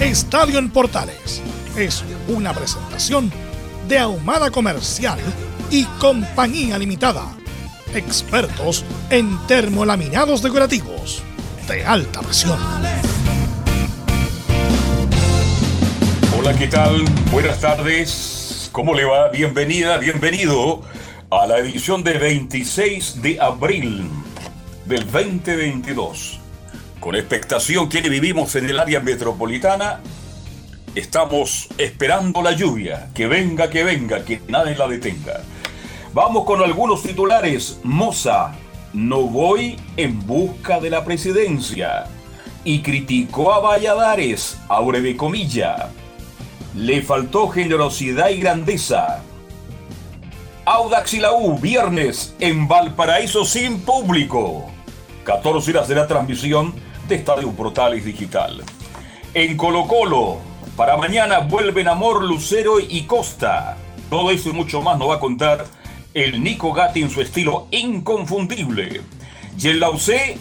Estadio en Portales es una presentación de Ahumada Comercial y Compañía Limitada. Expertos en termolaminados decorativos de alta presión. Hola, ¿qué tal? Buenas tardes. ¿Cómo le va? Bienvenida, bienvenido a la edición de 26 de abril del 2022 con expectación quienes vivimos en el área metropolitana, estamos esperando la lluvia, que venga, que venga, que nadie la detenga. Vamos con algunos titulares. Moza, no voy en busca de la presidencia. Y criticó a Valladares, abre de comilla. Le faltó generosidad y grandeza. Audax y la U, viernes, en Valparaíso sin público. 14 horas de la transmisión Estadio Portales Digital. En Colo Colo, para mañana vuelven Amor, Lucero y Costa. Todo eso y mucho más nos va a contar el Nico Gatti en su estilo inconfundible. Y el Laucé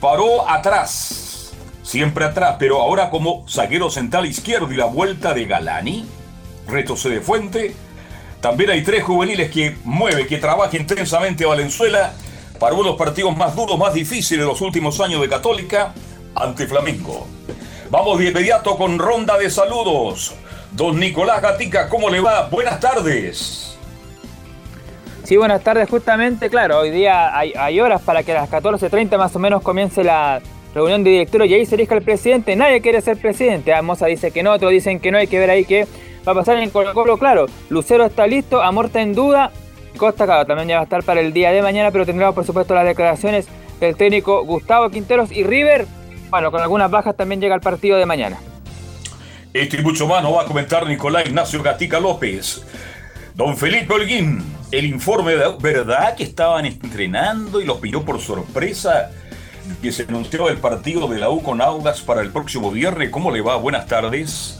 paró atrás, siempre atrás, pero ahora como zaguero central izquierdo y la vuelta de Galani. Retose de Fuente. También hay tres juveniles que mueve, que trabaja intensamente Valenzuela para uno de los partidos más duros, más difíciles de los últimos años de Católica ante Flamengo. Vamos de inmediato con ronda de saludos. Don Nicolás Gatica, ¿cómo le va? Buenas tardes. Sí, buenas tardes. Justamente, claro, hoy día hay, horas para que a las 14.30 más o menos comience la reunión de directores y ahí se elija el presidente. Nadie quiere ser presidente. Moza dice que no, otros dicen que no. Hay que ver ahí qué va a pasar en Colo Colo. Claro, Lucero está listo, Amor está en duda. Costa, claro, también ya va a estar para el día de mañana, pero tendremos por supuesto las declaraciones del técnico Gustavo Quinteros y River bueno, con algunas bajas también llega el partido de mañana. Este y mucho más nos va a comentar Nicolás Ignacio Gatica López. Don Felipe Holguín, el informe de verdad que estaban entrenando y los pilló por sorpresa que se anunció el partido de la U con Audas para el próximo viernes. ¿Cómo le va? Buenas tardes.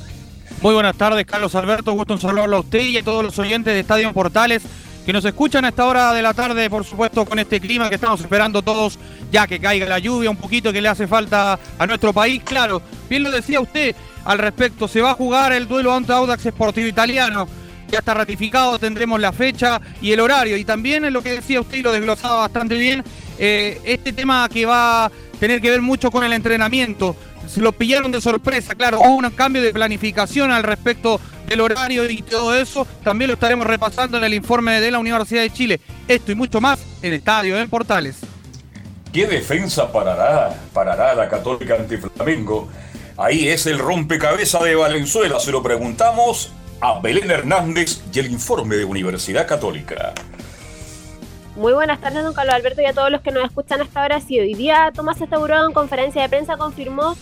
Muy buenas tardes, Carlos Alberto. Gusto en saludarlo a usted y a todos los oyentes de Estadio Portales que nos escuchan a esta hora de la tarde, por supuesto, con este clima que estamos esperando todos, ya que caiga la lluvia un poquito que le hace falta a nuestro país. Claro, bien lo decía usted al respecto, se va a jugar el duelo ante Audax Sportivo Italiano. Ya está ratificado, tendremos la fecha y el horario. Y también en lo que decía usted y lo desglosaba bastante bien, eh, este tema que va a tener que ver mucho con el entrenamiento. Se lo pillaron de sorpresa, claro, hubo un cambio de planificación al respecto el horario y todo eso, también lo estaremos repasando en el informe de la Universidad de Chile. Esto y mucho más en Estadio en Portales. ¿Qué defensa parará, parará la Católica ante Flamengo? Ahí es el rompecabezas de Valenzuela. Se lo preguntamos a Belén Hernández y el informe de Universidad Católica. Muy buenas tardes, don Carlos Alberto, y a todos los que nos escuchan hasta ahora. Sí, hoy día Tomás Estaburón en conferencia de prensa confirmó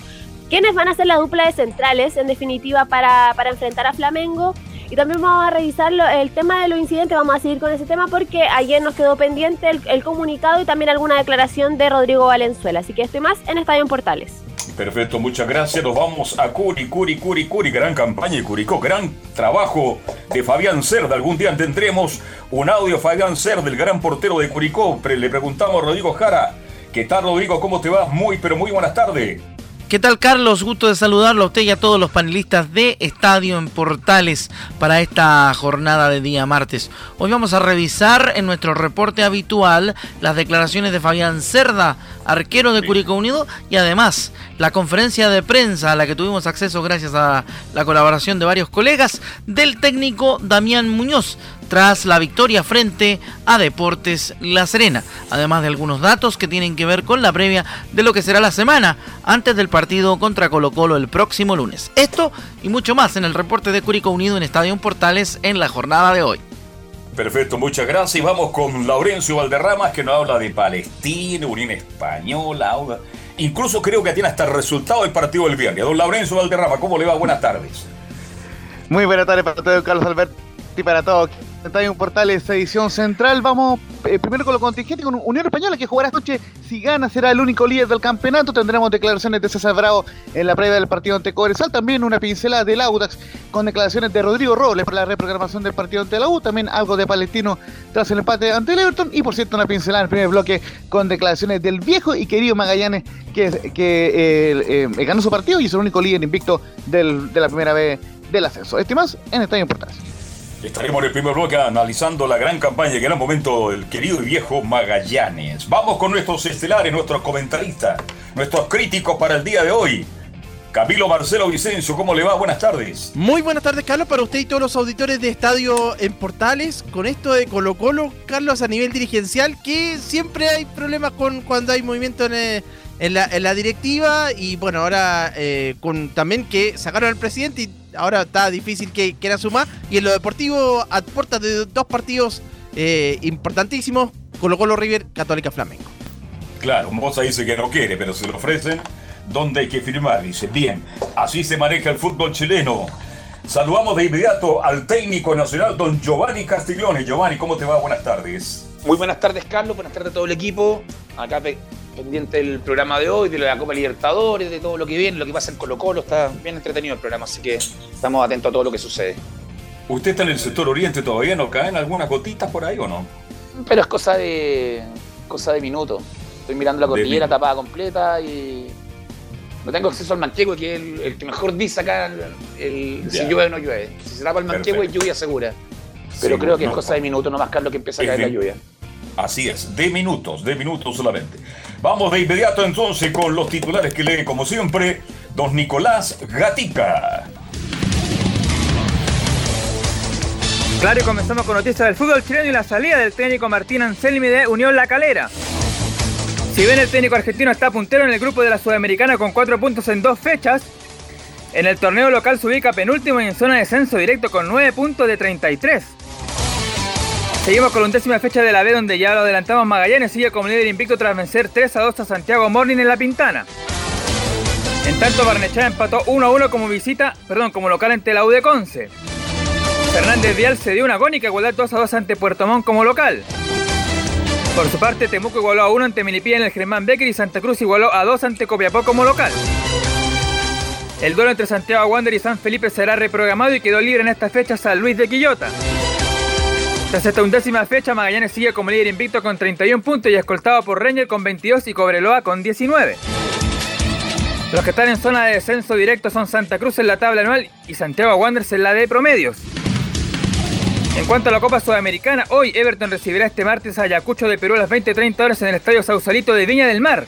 quiénes van a ser la dupla de centrales, en definitiva, para, enfrentar a Flamengo. Y también vamos a revisar el tema de los incidentes, vamos a seguir con ese tema porque ayer nos quedó pendiente el, comunicado y también alguna declaración de Rodrigo Valenzuela. Así que estoy más en Estadio en Portales. Perfecto, muchas gracias. Nos vamos a Curi, Curi, Curi, Curi. Gran campaña y Curicó, gran trabajo de Fabián Cerda. Algún día tendremos un audio Fabián Cerda, del gran portero de Curicó. Le preguntamos a Rodrigo Jara. ¿Qué tal, Rodrigo? ¿Cómo te va? Muy, pero muy buenas tardes. ¿Qué tal Carlos? Gusto de saludarlo a usted y a todos los panelistas de Estadio en Portales para esta jornada de día martes. Hoy vamos a revisar en nuestro reporte habitual las declaraciones de Fabián Cerda, arquero de Curicó Unido, y además la conferencia de prensa a la que tuvimos acceso gracias a la colaboración de varios colegas del técnico Damián Muñoz tras la victoria frente a Deportes La Serena, además de algunos datos que tienen que ver con la previa de lo que será la semana antes del partido contra Colo Colo el próximo lunes. Esto y mucho más en el reporte de Curicó Unido en Estadio Portales en la jornada de hoy. Perfecto, muchas gracias. Y vamos con Laurencio Valderramas que nos habla de Palestina, Unión Española. Incluso creo que tiene hasta el resultado del partido del viernes. Don Laurencio Valderrama, ¿cómo le va? Buenas tardes. Muy buenas tardes para todos, Carlos Alberto y para todos un Portales edición central. Vamos eh, primero con lo contingente con Unión Española que jugará esta noche. Si gana será el único líder del campeonato. Tendremos declaraciones de César Bravo en la previa del partido ante Cobresal. También una pincelada del Audax con declaraciones de Rodrigo Robles para la reprogramación del partido ante la U. También algo de Palestino tras el empate ante el Everton. Y por cierto una pincelada en el primer bloque con declaraciones del viejo y querido Magallanes que, que eh, eh, ganó su partido y es el único líder invicto de la primera vez del ascenso. Este más en Estadio Portales. Estaremos en el primer bloque analizando la gran campaña y gran momento del querido y viejo Magallanes. Vamos con nuestros estelares, nuestros comentaristas, nuestros críticos para el día de hoy. Camilo Marcelo Vicencio, ¿cómo le va? Buenas tardes. Muy buenas tardes, Carlos, para usted y todos los auditores de Estadio en Portales. Con esto de Colo Colo, Carlos, a nivel dirigencial, que siempre hay problemas con cuando hay movimiento en, eh, la, directiva y bueno, ahora eh, con también que sacaron al presidente y ahora está difícil que quiera sumar. Y en lo deportivo, a puertas de dos partidos eh, importantísimos, Colo Colo River, Católica Flamengo. Claro, Moza dice que no quiere, pero se lo ofrecen. ¿Dónde hay que firmar? Dice, bien, así se maneja el fútbol chileno. Saludamos de inmediato al técnico nacional, don Giovanni Castiglione. Giovanni, ¿cómo te va? Buenas tardes. Muy buenas tardes, Carlos. Buenas tardes a todo el equipo. Acá pendiente del programa de hoy, de la Copa Libertadores, de todo lo que viene, lo que pasa en Colo Colo, está bien entretenido el programa, así que estamos atentos a todo lo que sucede. ¿Usted está en el sector oriente todavía? ¿No caen algunas gotitas por ahí o no? Pero es cosa de cosa de minutos. Estoy mirando la cordillera tapada completa y no tengo acceso al manchego, que es el, que mejor dice acá el, si llueve o no llueve. Si se tapa el manchego es lluvia segura. Pero creo que es cosa de minutos nomás, Carlos, que empieza a caer la lluvia. Así es, de minutos, de minutos solamente. Vamos de inmediato entonces con los titulares que lee como siempre don Nicolás Gatica. Claro, y comenzamos con noticias del fútbol chileno y la salida del técnico Martín Anselmi de Unión La Calera. Si bien el técnico argentino está puntero en el grupo de la Sudamericana con cuatro puntos en dos fechas, en el torneo local se ubica penúltimo y en zona de descenso directo con 9 puntos de 33. Seguimos con la undécima fecha de la B donde ya lo adelantamos Magallanes sigue como líder invicto tras vencer 3 a 2 a Santiago Morning en La Pintana. En tanto Barnechea empató 1 a 1 como visita, perdón, como local ante la U de Conce. Fernández Vial se dio una agónica igualdad 2 a 2 ante Puerto Montt como local. Por su parte, Temuco igualó a 1 ante Milipía en el Germán Becker y Santa Cruz igualó a 2 ante Copiapó como local. El duelo entre Santiago Wander y San Felipe será reprogramado y quedó libre en esta fecha San Luis de Quillota. Tras esta undécima fecha, Magallanes sigue como líder invicto con 31 puntos y escoltado por Reñer con 22 y Cobreloa con 19. Los que están en zona de descenso directo son Santa Cruz en la tabla anual y Santiago Wanderers en la de promedios. En cuanto a la Copa Sudamericana, hoy Everton recibirá este martes a Ayacucho de Perú a las 20-30 horas en el Estadio Sausalito de Viña del Mar.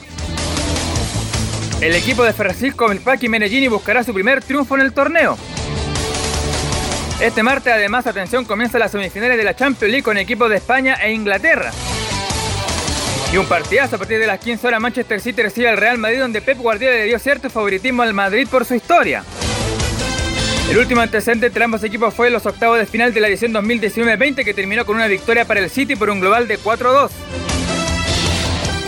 El equipo de Francisco Melpaqui Menellini buscará su primer triunfo en el torneo. Este martes, además, atención, comienza las semifinales de la Champions League con equipos de España e Inglaterra. Y un partidazo a partir de las 15 horas Manchester City recibe al Real Madrid donde Pep Guardiola le dio cierto favoritismo al Madrid por su historia. El último antecedente entre ambos equipos fue los octavos de final de la edición 2019-20 que terminó con una victoria para el City por un global de 4-2.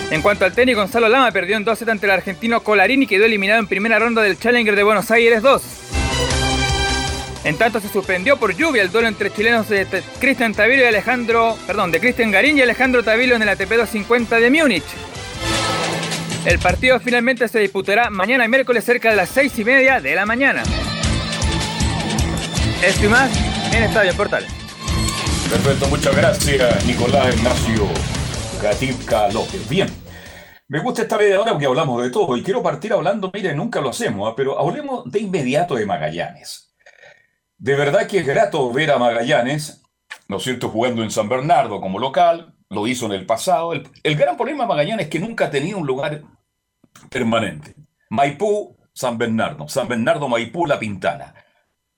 En cuanto al tenis, Gonzalo Lama perdió en 2 ante el argentino Colarini y quedó eliminado en primera ronda del Challenger de Buenos Aires 2. En tanto se suspendió por lluvia el duelo entre chilenos de Cristian Tavilo y Alejandro, perdón, de Cristian Garín y Alejandro Tavilo en el ATP 250 de Múnich. El partido finalmente se disputará mañana miércoles cerca de las 6 y media de la mañana. Esto y más en Estadio Portal. Perfecto, muchas gracias Nicolás Ignacio Gatica López. Bien, Me gusta esta media hora porque hablamos de todo y quiero partir hablando, mire, nunca lo hacemos, ¿ah? pero hablemos de inmediato de Magallanes. De verdad que es grato ver a Magallanes, ¿no es cierto?, jugando en San Bernardo como local, lo hizo en el pasado. El, gran problema de Magallanes es que nunca tenido un lugar permanente. Maipú, San Bernardo, San Bernardo, Maipú, La Pintana.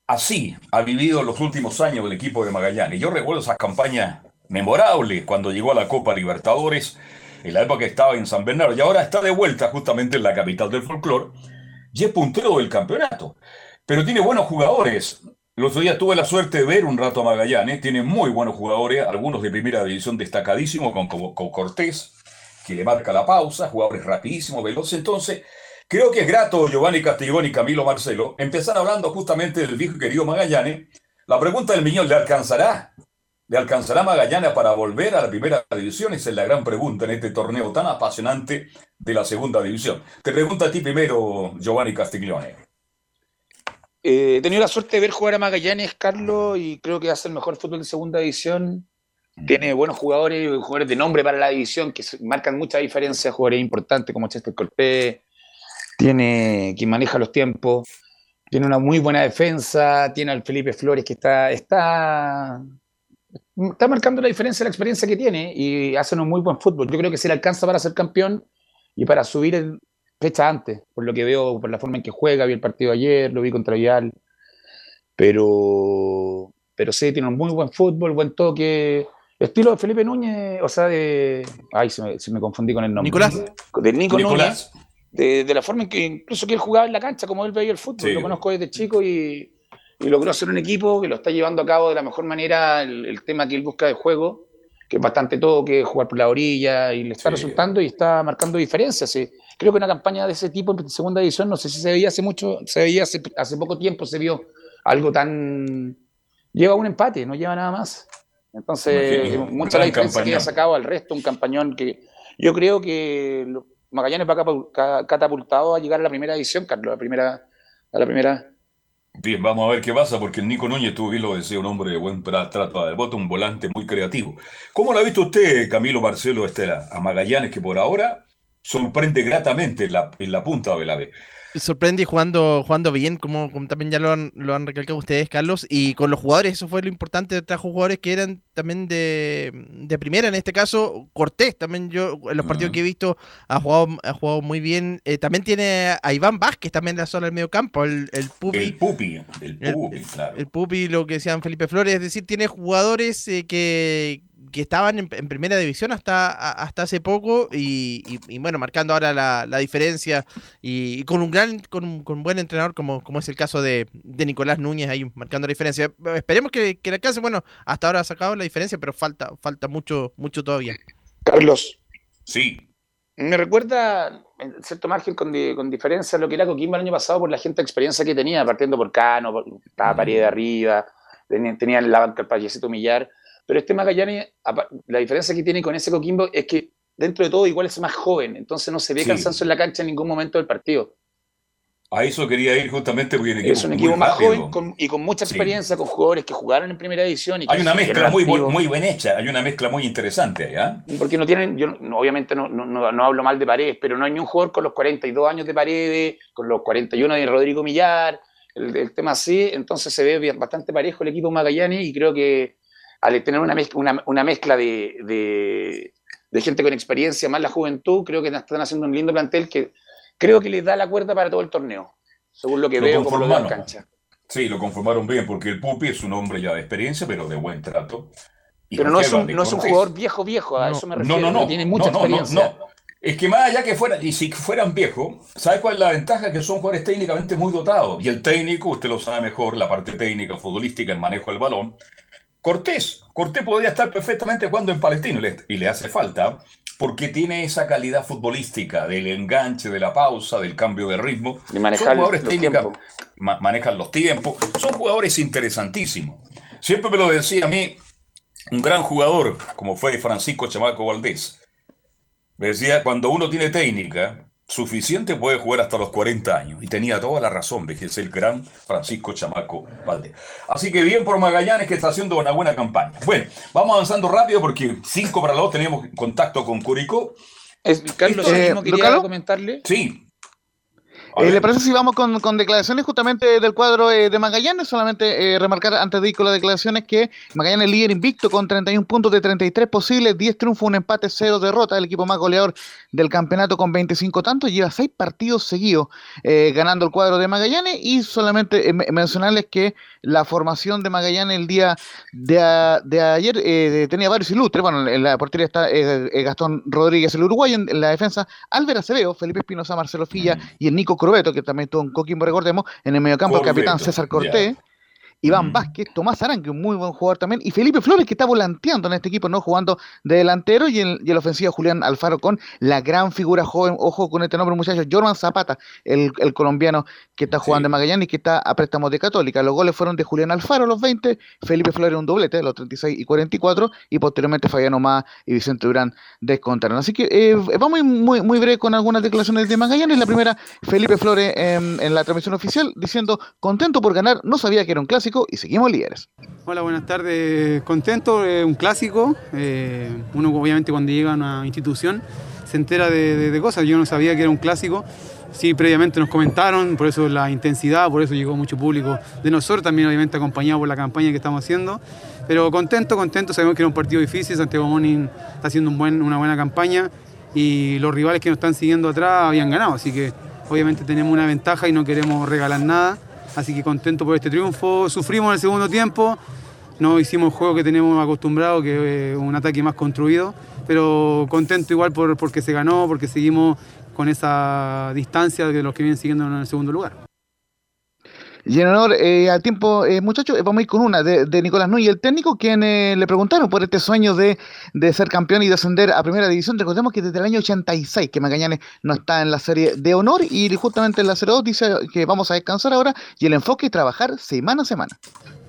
Así ha vivido los últimos años el equipo de Magallanes. Yo recuerdo esas campañas memorables cuando llegó a la Copa Libertadores, en la época que estaba en San Bernardo, y ahora está de vuelta justamente en la capital del folclore, y es puntero del campeonato. Pero tiene buenos jugadores. El otro día tuve la suerte de ver un rato a Magallanes, tiene muy buenos jugadores, algunos de primera división destacadísimos, con, Cortés, que le marca la pausa, jugadores rapidísimos, veloces. Entonces, creo que es grato Giovanni Castiglione y Camilo Marcelo empezar hablando justamente del viejo y querido Magallanes. La pregunta del Miñón, ¿le alcanzará? ¿Le alcanzará Magallanes para volver a la primera división? Esa es la gran pregunta en este torneo tan apasionante de la segunda división. Te pregunto a ti primero, Giovanni Castiglione. Eh, he tenido la suerte de ver jugar a Magallanes, Carlos, y creo que hace el mejor fútbol de segunda división. Tiene buenos jugadores, jugadores de nombre para la división que marcan mucha diferencia, jugadores importantes como Chester Corpé, tiene quien maneja los tiempos, tiene una muy buena defensa, tiene al Felipe Flores que está, está, está marcando la diferencia la experiencia que tiene y hace un muy buen fútbol. Yo creo que se le alcanza para ser campeón y para subir el fecha antes, por lo que veo, por la forma en que juega, vi el partido ayer, lo vi contra Vial, pero, pero sí, tiene un muy buen fútbol, buen toque, Estilo de Felipe Núñez, o sea, de. Ay, se me, se me confundí con el nombre. Nicolás. De Nico Nicolás. Núñez. De, la forma en que incluso que él jugaba en la cancha, como él veía el fútbol. Sí. Lo conozco desde chico y, y, logró hacer un equipo que lo está llevando a cabo de la mejor manera. El, el tema que él busca de juego, que es bastante todo, que jugar por la orilla, y le está sí. resultando y está marcando diferencias. Sí. Creo que una campaña de ese tipo en segunda división, no sé si se veía hace mucho, se veía hace, hace poco tiempo, se vio algo tan. Lleva un empate, no lleva nada más. Entonces, mucha la diferencia campañón. que ha sacado al resto, un campañón que yo creo que Magallanes va catapultado a llegar a la primera edición, Carlos, a la primera, a la primera. Bien, vamos a ver qué pasa, porque el Nico Núñez, tú lo decía, un hombre de buen trato de voto, un volante muy creativo. ¿Cómo lo ha visto usted, Camilo Marcelo Estela, a Magallanes, que por ahora sorprende gratamente en la, en la punta de la B? Sorprende jugando, jugando bien, como, como también ya lo han, lo han, recalcado ustedes, Carlos, y con los jugadores, eso fue lo importante, trajo jugadores que eran también de, de primera, en este caso Cortés, también yo en los partidos -huh. que he visto ha jugado, ha jugado muy bien, eh, también tiene a Iván Vázquez también la zona del medio campo, el, el Pupi. El Pupi, el Pupi, el, claro. El Pupi, lo que decían Felipe Flores, es decir, tiene jugadores eh, que que estaban en, en, primera división hasta, hasta hace poco y, y, y bueno, marcando ahora la, la diferencia y, y, con un gran, con un, con un, buen entrenador como, como es el caso de, de Nicolás Núñez ahí marcando la diferencia. Esperemos que, que le alcance, bueno, hasta ahora ha sacado la diferencia, pero falta, falta mucho, mucho todavía. Carlos. Sí. Me recuerda en cierto margen con, di, con diferencia lo que era Coquimbo el año pasado por la gente de experiencia que tenía, partiendo por Cano, estaba Pared de arriba, tenía, tenía en la banca el payasito Millar pero este Magallanes, la diferencia que tiene con ese Coquimbo es que dentro de todo igual es más joven, entonces no se ve sí. cansancio en la cancha en ningún momento del partido. A eso quería ir justamente porque equipo es un equipo más rápido. joven con, y con mucha experiencia, sí. con jugadores que jugaron en primera edición. Y hay una mezcla muy, muy bien hecha, hay una mezcla muy interesante allá. Porque no tienen, yo obviamente no, no, no, no, hablo mal de Paredes, pero no hay ni un jugador con los 42 años de Paredes, con los 41 de Rodrigo Millar, el, el tema así, entonces se ve bastante parejo el equipo Magallanes y creo que al tener una mezcla, una, una mezcla de, de, de, gente con experiencia más la juventud, creo que están haciendo un lindo plantel que creo que les da la cuerda para todo el torneo, según lo que lo veo como lo de la cancha. Sí, lo conformaron bien, porque el Pupi es un hombre ya de experiencia, pero de buen trato. Y pero no es, un, no es un jugador viejo, viejo, a no, eso me refiero. No, no, no. Tiene mucha no, experiencia. No, Es que más allá que fueran, y si fueran viejos, ¿sabe cuál es la ventaja? Que son jugadores técnicamente muy dotados. Y el técnico, usted lo sabe mejor, la parte técnica, futbolística, el manejo del balón, Cortés, Cortés podría estar perfectamente jugando en Palestino y le hace falta porque tiene esa calidad futbolística del enganche, de la pausa, del cambio de ritmo. Y manejar Son jugadores los ma manejan los tiempos. Son jugadores interesantísimos. Siempre me lo decía a mí un gran jugador como fue Francisco Chamaco Valdés. Me decía, cuando uno tiene técnica, suficiente puede jugar hasta los 40 años. Y tenía toda la razón, es el gran Francisco Chamaco Valdés. Así que bien por Magallanes que está haciendo una buena campaña. Bueno, vamos avanzando rápido porque 5 para las 2 tenemos contacto con Curicó. Carlos, Eh, mismo quería ¿Lucalo? comentarle. Sí. Eh. ¿Le parece si vamos con, con declaraciones justamente del cuadro eh, de Magallanes? Solamente eh, remarcar antes de ir con las declaraciones que Magallanes es líder invicto con 31 puntos de 33 posibles, 10 triunfos, un empate, 0 derrota, el equipo más goleador del campeonato con 25 tantos, lleva 6 partidos seguidos eh, ganando el cuadro de Magallanes. Y solamente me- mencionarles que la formación de Magallanes el día de, a- de ayer tenía varios ilustres, bueno, en la portería está Gastón Rodríguez, el uruguayo, en, en la defensa Álvaro Acevedo, Felipe Espinosa, Marcelo Filla y el Nico Corbeto, que también estuvo en Coquimbo, recordemos, en el mediocampo el capitán César Cortés. Iván Mm. Vázquez, Tomás Aranque, un muy buen jugador también, y Felipe Flores, que está volanteando en este equipo, no jugando de delantero, y en, y en la ofensiva Julián Alfaro con la gran figura joven, ojo con este nombre, muchachos, Jorman Zapata, el, el colombiano que está jugando Sí. en Magallanes y que está a préstamo de Católica. Los goles fueron de Julián Alfaro los 20, Felipe Flores un doblete los 36 y 44, y posteriormente Fabián Omar y Vicente Durán descontaron. Así que eh, vamos muy, muy breve con algunas declaraciones de Magallanes. La primera, Felipe Flores em, en la transmisión oficial, diciendo, contento por ganar, no sabía que era un clásico y seguimos líderes. Hola, buenas tardes. Contento, eh, un clásico. eh, uno obviamente cuando llega a una institución se entera de, de- de cosas. Yo no sabía que era un clásico. Sí, previamente nos comentaron, por eso la intensidad, por eso llegó mucho público de nosotros, también obviamente acompañado por la campaña que estamos haciendo. Pero contento, contento, sabemos que era un partido difícil, Santiago Morning está haciendo una buena campaña y los rivales que nos están siguiendo atrás habían ganado, así que obviamente tenemos una ventaja y no queremos regalar nada. Así que contento por este triunfo. Sufrimos en el segundo tiempo, no hicimos el juego que tenemos acostumbrado, que es un ataque más construido, pero contento igual por, porque se ganó, porque seguimos con esa distancia de los que vienen siguiendo en el segundo lugar. Y en honor eh, al tiempo, eh, muchachos, eh, vamos a ir con una de, de Nicolás Núñez, el técnico, quien le preguntaron por este sueño de, de ser campeón y descender a primera división. Recordemos que desde el año 86 que Magallanes no está en la serie de honor y justamente en la 02 dice que vamos a descansar ahora y el enfoque es trabajar semana a semana.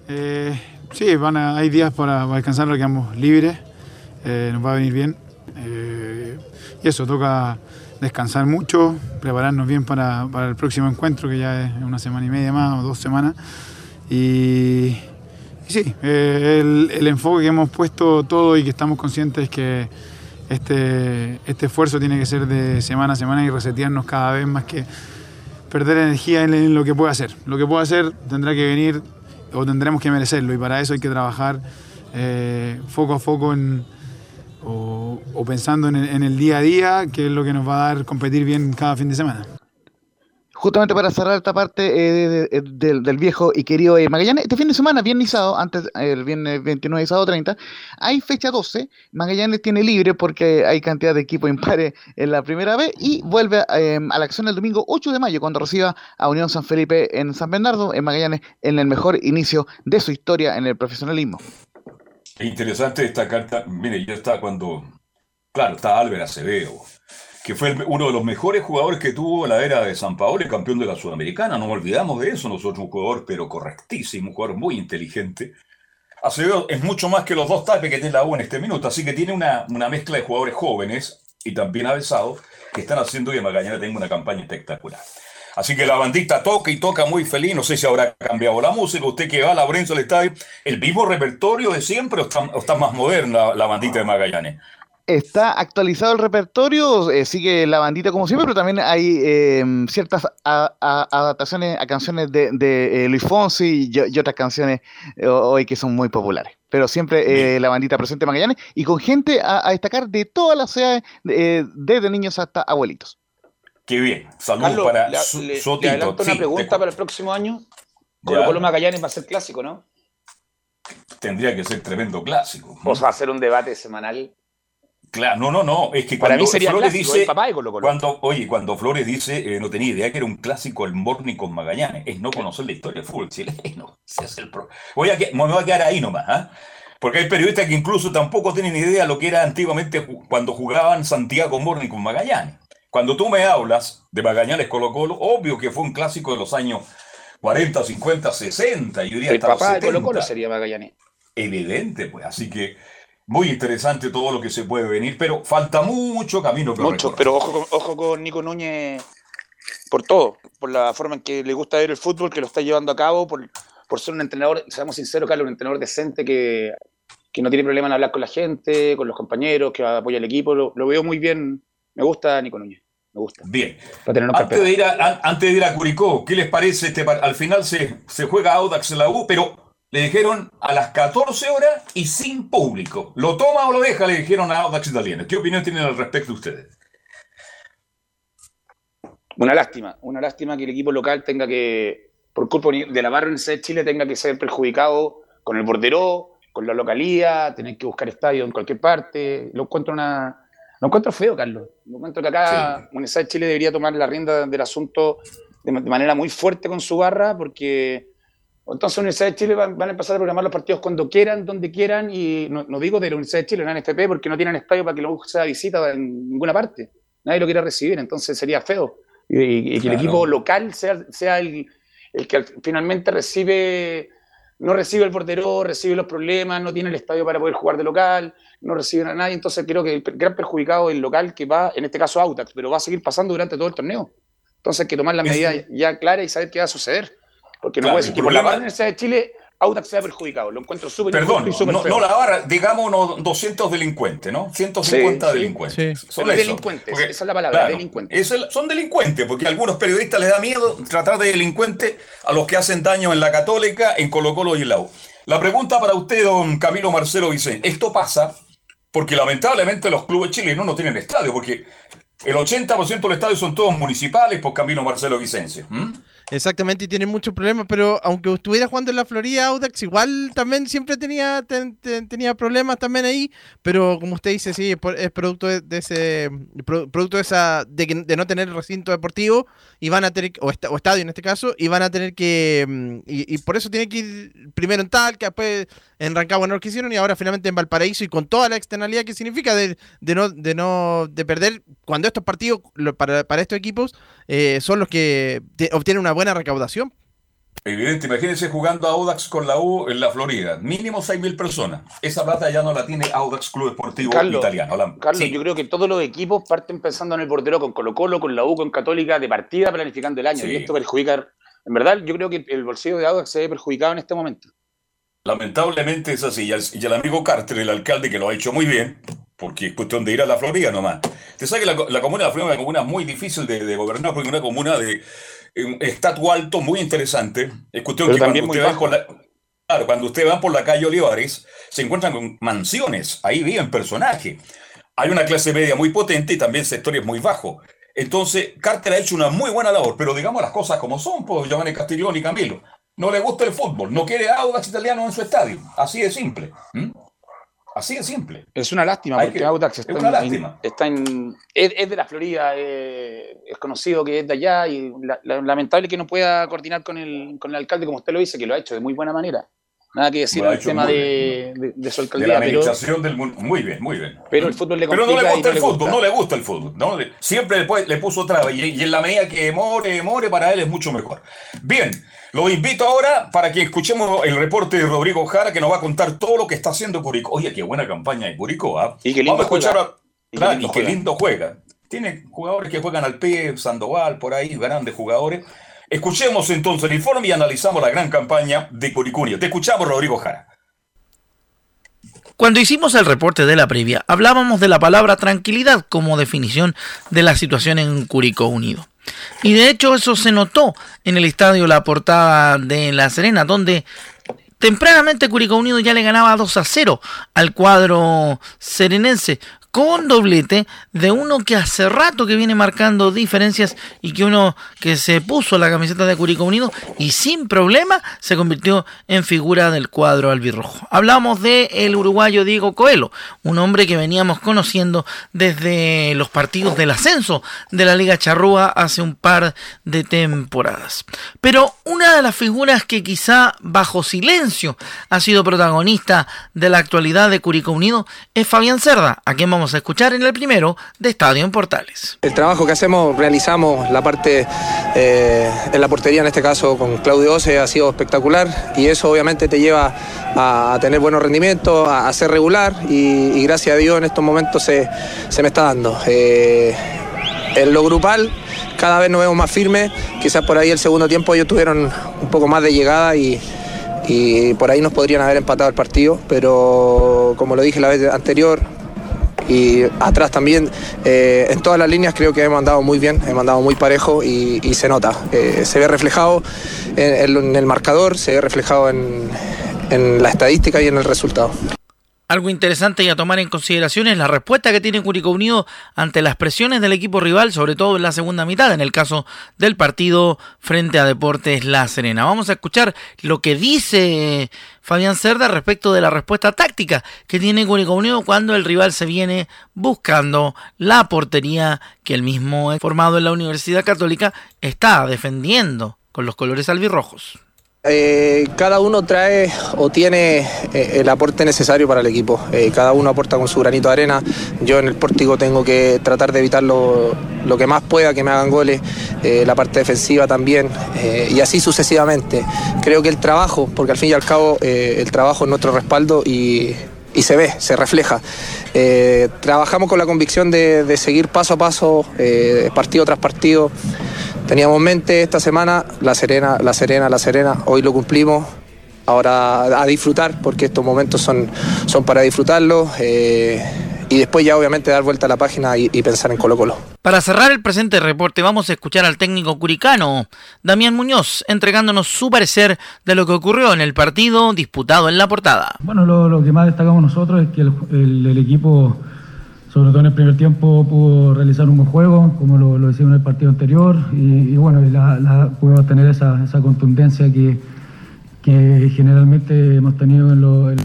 Eh, sí, van a- hay días para, descansar, que quedamos libres, nos va a venir bien. Y eso, toca descansar mucho, prepararnos bien para, para el próximo encuentro, que ya es una semana y media más o dos semanas. Y, sí, el, el enfoque que hemos puesto todo y que estamos conscientes es que este, este esfuerzo tiene que ser de semana a semana y resetearnos cada vez más que perder energía en, en lo que pueda hacer. Lo que pueda hacer tendrá que venir o tendremos que merecerlo y para eso hay que trabajar eh, foco a foco en, o, pensando en el, en el día a día, que es lo que nos va a dar competir bien cada fin de semana. Justamente para cerrar esta parte eh, de- de- del, viejo y querido eh, Magallanes, este fin de semana, viernes y antes el viernes 29 y sábado 30, hay fecha 12. Magallanes tiene libre porque hay cantidad de equipos impares en la primera vez y vuelve eh, a la acción el domingo 8 de mayo cuando reciba a Unión San Felipe en San Bernardo, en Magallanes, en el mejor inicio de su historia en el profesionalismo. Es interesante esta carta. Mire, ya está cuando. Claro, está Álvaro Acevedo, que fue uno de los mejores jugadores que tuvo la era de San Paolo, campeón de la Sudamericana. No olvidamos de eso. Nosotros, un jugador, pero correctísimo, un jugador muy inteligente. Acevedo es mucho más que los dos tapes que tiene la U en este minuto, así que tiene una, una mezcla de jugadores jóvenes y también avesados que están haciendo que Magallanes tenga una campaña espectacular. Así que la bandita toca y toca muy feliz. No sé si habrá cambiado la música. Usted que va a la Lorenzo al estadio, ¿el mismo repertorio de siempre o está, o está más moderna la bandita de Magallanes? Está actualizado el repertorio, eh, sigue la bandita como siempre, pero también hay eh, ciertas a- a- adaptaciones a canciones de, de, eh, Luis Fonsi y, y otras canciones eh, hoy que son muy populares. Pero siempre eh, la bandita presente en Magallanes y con gente a, a destacar de todas las ciudades, eh, desde niños hasta abuelitos. Qué bien. Saludos Carlos, para le, Su- le- le Sotito. adelanto una Sí, pregunta para el próximo año. Colo Colo Magallanes va a ser clásico, ¿no? Tendría que ser tremendo clásico. O sea, hacer un debate semanal. Claro, no, no, no. Es que Para cuando mí sería Flores clásico, dice. papá de Colo Colo. Cuando, oye, cuando Flores dice, eh, no tenía idea que era un clásico el Morning con Magallanes, es no conocer la historia del fútbol chileno. El pro- voy a, me voy a quedar ahí nomás, ¿ah? Porque hay periodistas que incluso tampoco tienen idea lo que era antiguamente cuando jugaban Santiago Morning con Magallanes. Cuando tú me hablas de Magallanes Colo Colo, obvio que fue un clásico de los años 40, 50, 60, yo diría El hasta los papá de Colo 70. Colo sería Magallanes. Evidente, pues. Así que muy interesante todo lo que se puede venir, pero falta mucho camino que Mucho, recorrer. pero ojo con, ojo con Nico Núñez por todo, por la forma en que le gusta ver el fútbol, que lo está llevando a cabo, por, por ser un entrenador, seamos sinceros, Carlos, un entrenador decente que, que no tiene problema en hablar con la gente, con los compañeros, que apoya al equipo. Lo, lo veo muy bien Me gusta Nico Núñez. Me gusta. Bien. Antes de, ir a, an- antes de ir a Curicó, ¿qué les parece? Este, al final se, se juega Audax en la U, pero le dijeron a las 14 horas y sin público. ¿Lo toma o lo deja? Le dijeron a Audax Italiano. ¿Qué opinión tienen al respecto ustedes? Una lástima, una lástima que el equipo local tenga que, por culpa de la barra de Chile, tenga que ser perjudicado con el borderó, con la localía, tener que buscar estadio en cualquier parte. Lo encuentro una. Lo encuentro feo, Carlos. Lo encuentro que acá Universidad de Chile debería tomar la rienda del asunto de, ma- de manera muy fuerte con su barra, porque entonces Universidad de Chile van, van a empezar a programar los partidos cuando quieran, donde quieran, y no, no digo de la Universidad de Chile, la NFP, porque no tienen estadio para que lo sea visita en ninguna parte. Nadie lo quiere recibir, entonces sería feo. Y, que el equipo local sea, sea el, el que al- finalmente recibe, no recibe el bordero, recibe los problemas, no tiene el estadio para poder jugar de local, no recibe a nadie, entonces creo que el gran perjudicado es el local que va, en este caso Autax, pero va a seguir pasando durante todo el torneo. Entonces hay que tomar las Es- medidas ya claras y saber qué va a suceder. Porque no Claro, puede ser que por la barra de la Chile Autax sea perjudicado. Lo encuentro súper Perdón, y no, la barra, digamos unos 200 delincuentes, ¿no? 150 Sí, delincuentes. Sí. Son delincuentes, Porque- esa es la palabra, claro, delincuentes. es el- son delincuentes, porque a algunos periodistas les da miedo tratar de delincuentes a los que hacen daño en la Católica, en Colo Colo y en la U. La pregunta para usted, don Camilo Marcelo Vicente. Esto pasa porque lamentablemente los clubes chilenos no tienen estadio, porque el 80% de los estadios son todos municipales por Camilo Marcelo Vicencio. Exactamente, y tienen muchos problemas, pero aunque estuviera jugando en la Florida, Audax igual también siempre tenía, ten- ten- tenía problemas también ahí, pero como usted dice, sí, es, producto de, ese pro- producto de esa de, que- no tener recinto deportivo y van a tener o, esta- o estadio en este caso y van a tener que mm, y, por eso tienen que ir primero en Talca, después en Rancagua no lo quisieron y ahora finalmente en Valparaíso y con toda la externalidad que significa de, de no de no de perder cuando estos partidos lo- para, para estos equipos eh, son los que te- obtienen una buena recaudación. Evidente, imagínense jugando Audax con la U en la Florida. Mínimo 6.000 personas. Esa plata ya no la tiene Audax Club Deportivo Carlos, Italiano. La- Carlos, sí. yo creo que todos los equipos parten pensando en el portero con Colo Colo, con la U, con Católica, de partida planificando el año. Sí. Y esto perjudica, en verdad, yo creo que el bolsillo de Audax se ve perjudicado en este momento. Lamentablemente es así. Y el, y el amigo Carter, el alcalde, que lo ha hecho muy bien, porque es cuestión de ir a la Florida nomás. Te sabes que la, la comuna de la Florida es una comuna muy difícil de, de gobernar, porque es una comuna de eh, estatus alto, muy interesante. Es cuestión Pero que cuando también muy usted va por la. Claro, cuando usted va por la calle Olivares, se encuentran con mansiones, ahí viven personajes. Hay una clase media muy potente y también sectores muy bajos. Entonces, Carter ha hecho una muy buena labor, pero digamos las cosas como son, pues Giovanni Castiglione y Camilo. No le gusta el fútbol, no quiere Audax italiano en su estadio. Así de simple. Así de simple. Es una lástima Hay porque que- Audax es está, una en, lástima. está en- es, es de la Florida, eh, es conocido que es de allá y la- la- lamentable que no pueda coordinar con el, con el alcalde como usted lo dice, que lo ha hecho de muy buena manera. Nada que decir al tema de, de- de la alcaldía, pero, administración del mundo. Muy bien, muy bien. pero el fútbol le Pero no le gusta el fútbol, gusta. no le gusta el fútbol. no le- siempre le, pu- le puso traba y, y en la medida que more, demore, para él es mucho mejor. Bien, lo invito ahora para que escuchemos el reporte de Rodrigo Jara que nos va a contar todo lo que está haciendo Curicó. Oye, qué buena campaña de Curicó, ¿ah? Y qué lindo Vamos a escuchar juega. a- Y qué lindo y qué lindo juega. Tiene jugadores que juegan al pie, Sandoval, por ahí, grandes jugadores. Escuchemos entonces el informe y analizamos la gran campaña de Curicunia. Te escuchamos, Rodrigo Jara. Cuando hicimos el reporte de la previa, hablábamos de la palabra tranquilidad como definición de la situación en Curicó Unido. Y de hecho eso se notó en el estadio La Portada de La Serena, donde tempranamente Curicó Unido ya le ganaba 2 a 0 al cuadro serenense, con doblete de uno que hace rato que viene marcando diferencias y que uno que se puso la camiseta de Curicó Unido y sin problema se convirtió en figura del cuadro albirrojo. Hablamos de el uruguayo Diego Coelho, un hombre que veníamos conociendo desde los partidos del ascenso de la Liga Charrúa hace un par de temporadas. Pero una de las figuras que quizá bajo silencio ha sido protagonista de la actualidad de Curicó Unido es Fabián Cerda, a quien vamos a escuchar en el primero de Estadio en Portales. El trabajo que hacemos, realizamos la parte eh, en la portería, en este caso con Claudio Ose, ha sido espectacular y eso obviamente te lleva a, tener buenos rendimientos, a, ser regular y, y gracias a Dios en estos momentos se, se me está dando. Eh, en lo grupal cada vez nos vemos más firmes, quizás por ahí el segundo tiempo ellos tuvieron un poco más de llegada y, y por ahí nos podrían haber empatado el partido, pero como lo dije la vez anterior, y atrás también. Eh, en todas las líneas creo que hemos andado muy bien, hemos andado muy parejo y, y se nota. Eh, se ve reflejado en, en el marcador, se ve reflejado en, en la estadística y en el resultado. Algo interesante y a tomar en consideración es la respuesta que tiene Curicó Unido ante las presiones del equipo rival, sobre todo en la segunda mitad, en el caso del partido frente a Deportes La Serena. Vamos a escuchar lo que dice Fabián Cerda respecto de la respuesta táctica que tiene Curicó Unido cuando el rival se viene buscando la portería que el mismo formado en la Universidad Católica está defendiendo con los colores albirrojos. Eh, cada uno trae o tiene eh, el aporte necesario para el equipo. Eh, cada uno aporta con su granito de arena. Yo en el pórtico tengo que tratar de evitar lo, lo que más pueda, que me hagan goles. la parte defensiva también. y así sucesivamente. Creo que el trabajo, porque al fin y al cabo el trabajo es nuestro respaldo y, y se ve, se refleja. Eh, trabajamos con la convicción de, de seguir paso a paso, eh, partido tras partido. Teníamos en mente esta semana La Serena, La Serena, La Serena. Hoy lo cumplimos. Ahora a disfrutar, porque estos momentos son, son para disfrutarlos. eh, y después ya obviamente dar vuelta a la página y, y pensar en Colo Colo. Para cerrar el presente reporte vamos a escuchar al técnico curicano, Damián Muñoz, entregándonos su parecer de lo que ocurrió en el partido disputado en la portada. Bueno, lo, lo que más destacamos nosotros es que el, el- el equipo, sobre todo en el primer tiempo, pudo realizar un buen juego, como lo, lo hicimos en el partido anterior, y, y bueno, y la, la- pudimos tener esa, esa contundencia que, que generalmente hemos tenido en lo, en-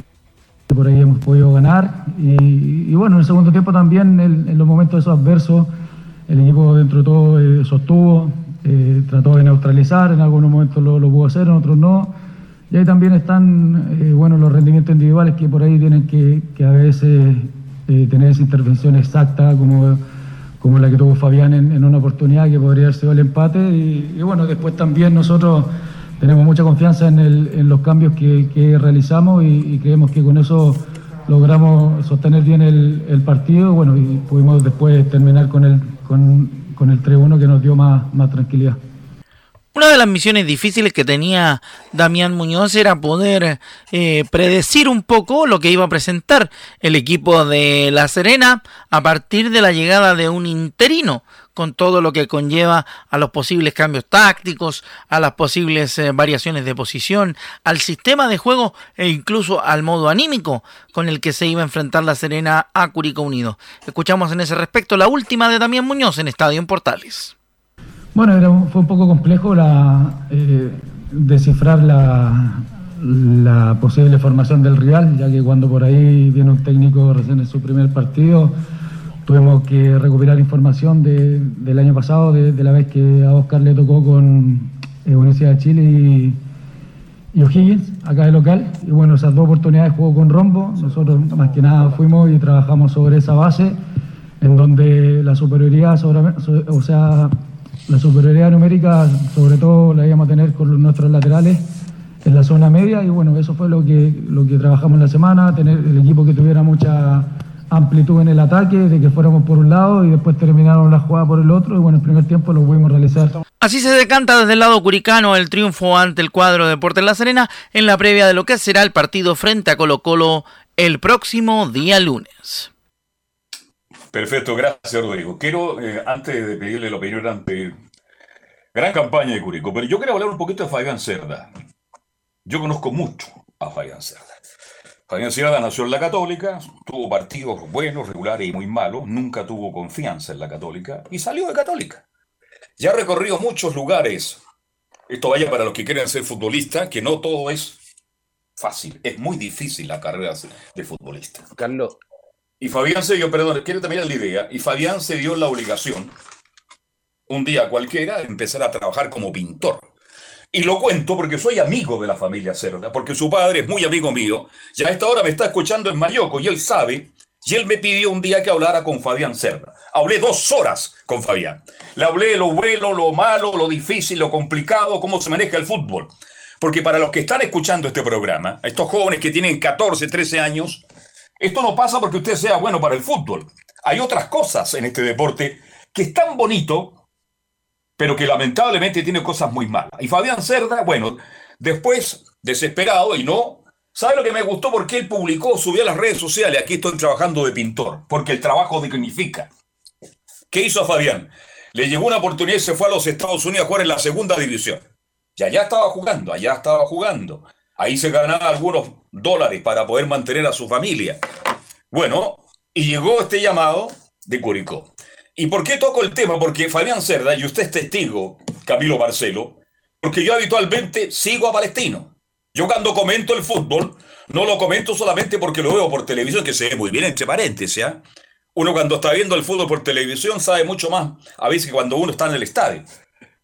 por ahí hemos podido ganar. Y, bueno, en el segundo tiempo también, en, los momentos esos adversos, el equipo dentro de todo eh, sostuvo, eh, trató de neutralizar, en algunos momentos lo, pudo hacer, en otros no. Y ahí también están eh, bueno, los rendimientos individuales que por ahí tienen que, a veces tener esa intervención exacta como, como la que tuvo Fabián en, una oportunidad que podría haber sido el empate. Y bueno, después también nosotros tenemos mucha confianza en, el- en los cambios que, realizamos y, creemos que con eso logramos sostener bien el, partido bueno, y pudimos después terminar con el, con el 3-1 que nos dio más, más tranquilidad. Una de las misiones difíciles que tenía Damián Muñoz era poder eh, predecir un poco lo que iba a presentar el equipo de La Serena a partir de la llegada de un interino, con todo lo que conlleva a los posibles cambios tácticos, a las posibles eh, variaciones de posición, al sistema de juego e incluso al modo anímico con el que se iba a enfrentar La Serena a Curicó Unido. Escuchamos en ese respecto la última de Damián Muñoz en Estadio en Portales. Bueno, era fue un poco complejo la, eh, descifrar la, la posible formación del rival, ya que cuando por ahí viene un técnico recién en su primer partido, tuvimos que recopilar información de- del año pasado, de, la vez que a Oscar le tocó con eh, Universidad de Chile y, y O'Higgins, acá de local. Y bueno, esas dos oportunidades jugó con Rombo. Nosotros más que nada fuimos y trabajamos sobre esa base, en donde la superioridad, o sea, la superioridad numérica sobre todo la íbamos a tener con nuestros laterales en la zona media y bueno, eso fue lo que, lo que trabajamos en la semana, tener el equipo que tuviera mucha amplitud en el ataque, de que fuéramos por un lado y después terminaron la jugada por el otro y bueno, el primer tiempo lo pudimos realizar. Así se decanta desde el lado curicano el triunfo ante el cuadro de Deportes La Serena en la previa de lo que será el partido frente a Colo Colo el próximo día lunes. Perfecto, gracias Rodrigo. Quiero, eh, antes de pedirle la opinión ante gran campaña de Curicó, pero yo quiero hablar un poquito de Fabián Cerda. Yo conozco mucho a Fabián Cerda. Fabián Cerda nació en la Católica, tuvo partidos buenos, regulares y muy malos, nunca tuvo confianza en la Católica y salió de Católica. Ya ha recorrido muchos lugares. Esto vaya para los que quieren ser futbolistas, que no todo es fácil, es muy difícil la carrera de futbolista. Carlos. Y Fabián se dio, perdón, quiero terminar la idea, y Fabián se dio la obligación, un día cualquiera, de empezar a trabajar como pintor. Y lo cuento porque soy amigo de la familia Cerda, porque su padre es muy amigo mío, y a esta hora me está escuchando en Mayoco, y él sabe, y él me pidió un día que hablara con Fabián Cerda. Hablé dos horas con Fabián. Le hablé lo bueno, lo malo, lo difícil, lo complicado, cómo se maneja el fútbol. Porque para los que están escuchando este programa, estos jóvenes que tienen 14, 13 años, esto no pasa porque usted sea bueno para el fútbol. Hay otras cosas en este deporte que es tan bonito, pero que lamentablemente tiene cosas muy malas. Y Fabián Cerda, bueno, después, desesperado y no ¿Sabe lo que me gustó? Porque él publicó, subió a las redes sociales, aquí estoy trabajando de pintor, porque el trabajo dignifica. ¿Qué hizo Fabián? Le llegó una oportunidad y se fue a los Estados Unidos a jugar en la segunda división. Y allá estaba jugando, allá estaba jugando. Ahí se ganaba algunos dólares para poder mantener a su familia. Bueno, y llegó este llamado de Curicó. ¿Y por qué toco el tema? Porque Fabián Cerda, y usted es testigo, Camilo Barcelo, porque yo habitualmente sigo a Palestino. Yo cuando comento el fútbol, no lo comento solamente porque lo veo por televisión, que se ve muy bien, entre paréntesis. ¿ya? Uno cuando está viendo el fútbol por televisión sabe mucho más a veces que cuando uno está en el estadio.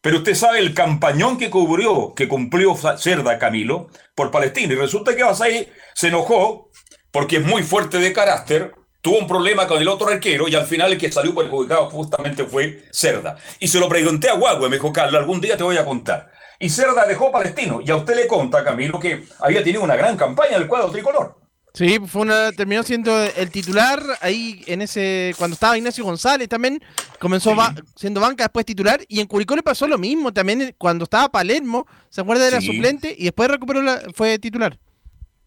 Pero usted sabe el campañón que cubrió, que cumplió Cerda Camilo por Palestino. Y resulta que Basay se enojó porque es muy fuerte de carácter, tuvo un problema con el otro arquero y al final el que salió perjudicado justamente fue Cerda. Y se lo pregunté a Guagua, me dijo, Carlos, algún día te voy a contar. Y Cerda dejó Palestino. Y a usted le conta, Camilo, que había tenido una gran campaña del cuadro tricolor. Sí, fue una, terminó siendo el titular ahí en ese cuando estaba Ignacio González también comenzó siendo banca después titular y en Curicó le pasó lo mismo también cuando estaba Palermo se acuerda de la suplente y después recuperó la, fue titular.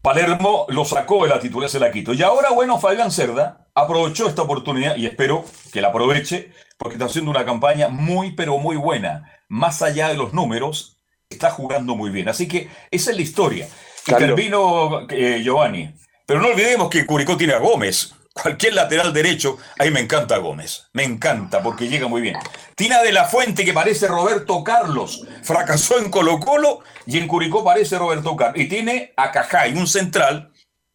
Palermo lo sacó de la titular se la quitó. Y ahora bueno Fabián Cerda aprovechó esta oportunidad y espero que la aproveche porque está haciendo una campaña muy pero muy buena. Más allá de los números está jugando muy bien. Así que esa es la historia. Y termino eh, Giovanni. Pero no olvidemos que Curicó tiene a Gómez. Cualquier lateral derecho, ahí me encanta Gómez. Me encanta porque llega muy bien. Tina de la Fuente, que parece Roberto Carlos. Fracasó en Colo Colo y en Curicó parece Roberto Carlos. Y tiene a Cajay, un central.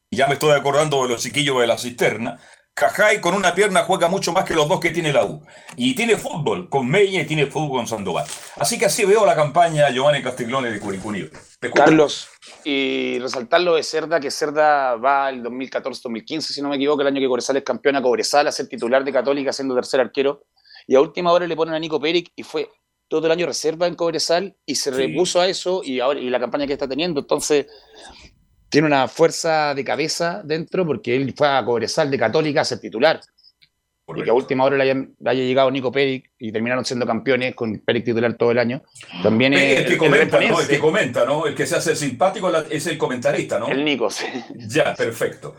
Y ya me estoy acordando de los chiquillos de la cisterna. Cajay con una pierna juega mucho más que los dos que tiene la U. Y tiene fútbol con Meña y tiene fútbol con Sandoval. Así que así veo la campaña Giovanni Castiglione de Curicó Carlos, y resaltar lo de Cerda, que Cerda va el 2014-2015, si no me equivoco, el año que Cobresal es campeón a Cobresal, a ser titular de Católica, siendo tercer arquero, y a última hora le ponen a Nico Peric y fue todo el año reserva en Cobresal y se repuso a eso y ahora y la campaña que está teniendo, entonces tiene una fuerza de cabeza dentro porque él fue a Cobresal de Católica a ser titular. Y que a última hora le haya, llegado Nico Peric y terminaron siendo campeones con Peric titular todo el año. También el, el, que comenta, ¿no? El que comenta, ¿no? El que se hace simpático es el comentarista, ¿no? El Nico, sí. Ya, perfecto.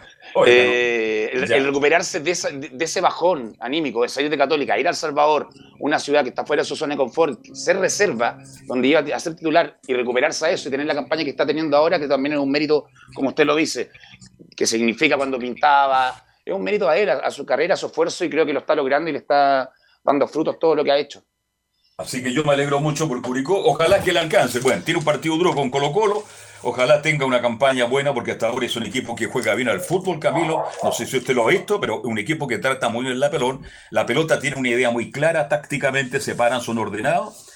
Eh, el, recuperarse de, ese bajón anímico, de salir de Católica, ir a El Salvador, una ciudad que está fuera de su zona de confort, ser reserva, donde iba a ser titular y recuperarse a eso y tener la campaña que está teniendo ahora, que también es un mérito, como usted lo dice, que significa cuando pintaba, es un mérito a él, a, su carrera, a su esfuerzo y creo que lo está logrando y le está dando frutos todo lo que ha hecho. Así que yo me alegro mucho por Curicó. Ojalá que le alcance. Bueno, tiene un partido duro con Colo Colo. Ojalá tenga una campaña buena porque hasta ahora es un equipo que juega bien al fútbol, Camilo. No sé si usted lo ha visto, pero un equipo que trata muy bien la pelota. La pelota tiene una idea muy clara, tácticamente se paran, son ordenados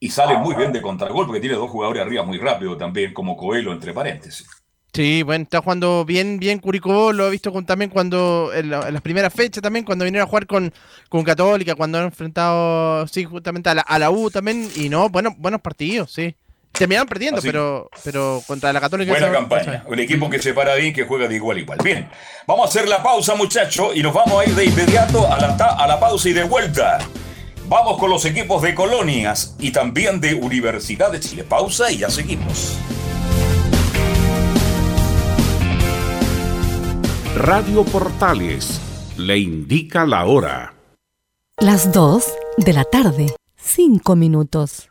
y sale muy bien de contragol porque tiene dos jugadores arriba muy rápido también, como Coelho, entre paréntesis. Sí, bueno, está jugando bien, bien Curicó, lo he visto también cuando, en, las primeras fechas también, cuando vinieron a jugar con, con Católica, cuando han enfrentado, sí, justamente a la, a la U también, y no, bueno, buenos partidos, sí. Terminaron perdiendo, pero, pero contra la Católica. Buena campaña. Un equipo que se para bien, que juega de igual a igual. Bien, vamos a hacer la pausa, muchachos, y nos vamos a ir de inmediato a la, a la pausa y de vuelta. Vamos con los equipos de colonias y también de Universidad de Chile. Pausa y ya seguimos. Radio Portales le indica la hora. Las 2 de la tarde, 5 minutos.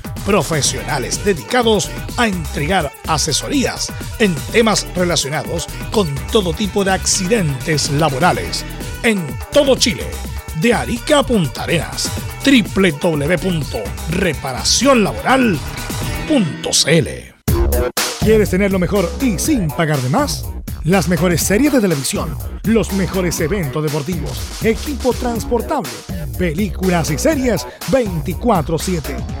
Profesionales dedicados a entregar asesorías en temas relacionados con todo tipo de accidentes laborales. En todo Chile. De Arica a Punta Arenas. www.reparacionlaboral.cl ¿Quieres tener lo mejor y sin pagar de más? Las mejores series de televisión, los mejores eventos deportivos, equipo transportable, películas y series 24/7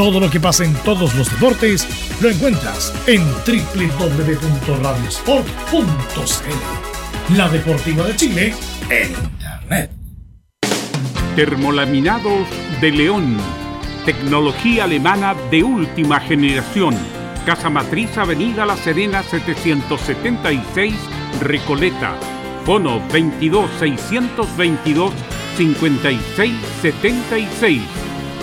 Todo lo que pasa en todos los deportes lo encuentras en www.radiosport.cl. La Deportiva de Chile en Internet. Termolaminados de León. Tecnología alemana de última generación. Casa Matriz, Avenida La Serena 776, Recoleta. Fono 22 622 5676.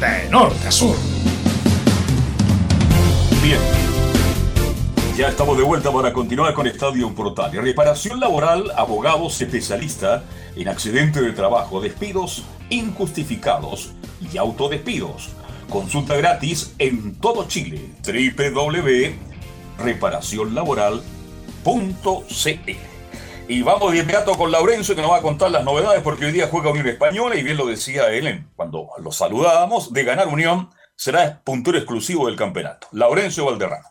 de norte a sur. Bien. Ya estamos de vuelta para continuar con Estadio Portal. Reparación laboral, abogados especialistas en accidente de trabajo, despidos injustificados y autodespidos. Consulta gratis en todo Chile. www.reparacionlaboral.cl Y vamos de inmediato con Laurencio que nos va a contar las novedades porque hoy día juega Unión Española y bien lo decía él cuando lo saludábamos, de ganar Unión será puntero exclusivo del campeonato. Laurencio Valderrama.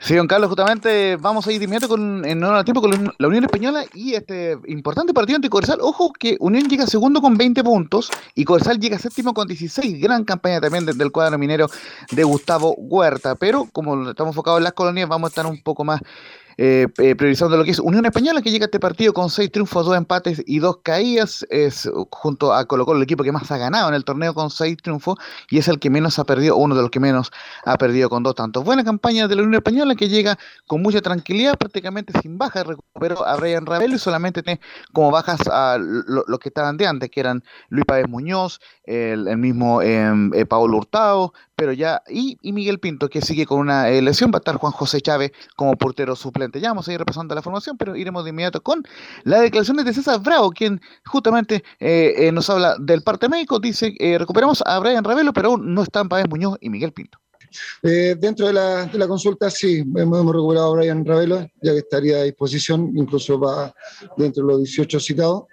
Sí, don Carlos, justamente vamos a ir de inmediato con, en honor al tiempo con la Unión Española y este importante partido ante Corsal. Ojo que Unión llega segundo con 20 puntos y Corsal llega séptimo con 16. Gran campaña también desde el cuadro minero de Gustavo Huerta. Pero como estamos enfocados en las colonias, vamos a estar un poco más eh, eh, priorizando lo que es Unión Española, que llega a este partido con seis triunfos, dos empates y dos caídas, es junto a Colo el equipo que más ha ganado en el torneo con seis triunfos y es el que menos ha perdido, uno de los que menos ha perdido con dos tantos. Buena campaña de la Unión Española que llega con mucha tranquilidad, prácticamente sin bajas, recuperó a Brian Ravelo y solamente tiene como bajas a los que estaban de antes, que eran Luis Páez Muñoz, el, el mismo em, eh, Pablo Hurtado, pero ya, y, Miguel Pinto, que sigue con una eh, lesión, va a estar Juan José Chávez como portero suplente. Ya vamos a ir repasando la formación, pero iremos de inmediato con las declaraciones de César Bravo, quien justamente eh, eh, nos habla del parte médico, dice, recuperamos a Brian Ravelo, pero aún no están Páez Muñoz y Miguel Pinto. Eh, dentro de la, de la, consulta, sí, hemos, hemos, recuperado a Brian Ravelo, ya que estaría a disposición, incluso va dentro de los 18 citados.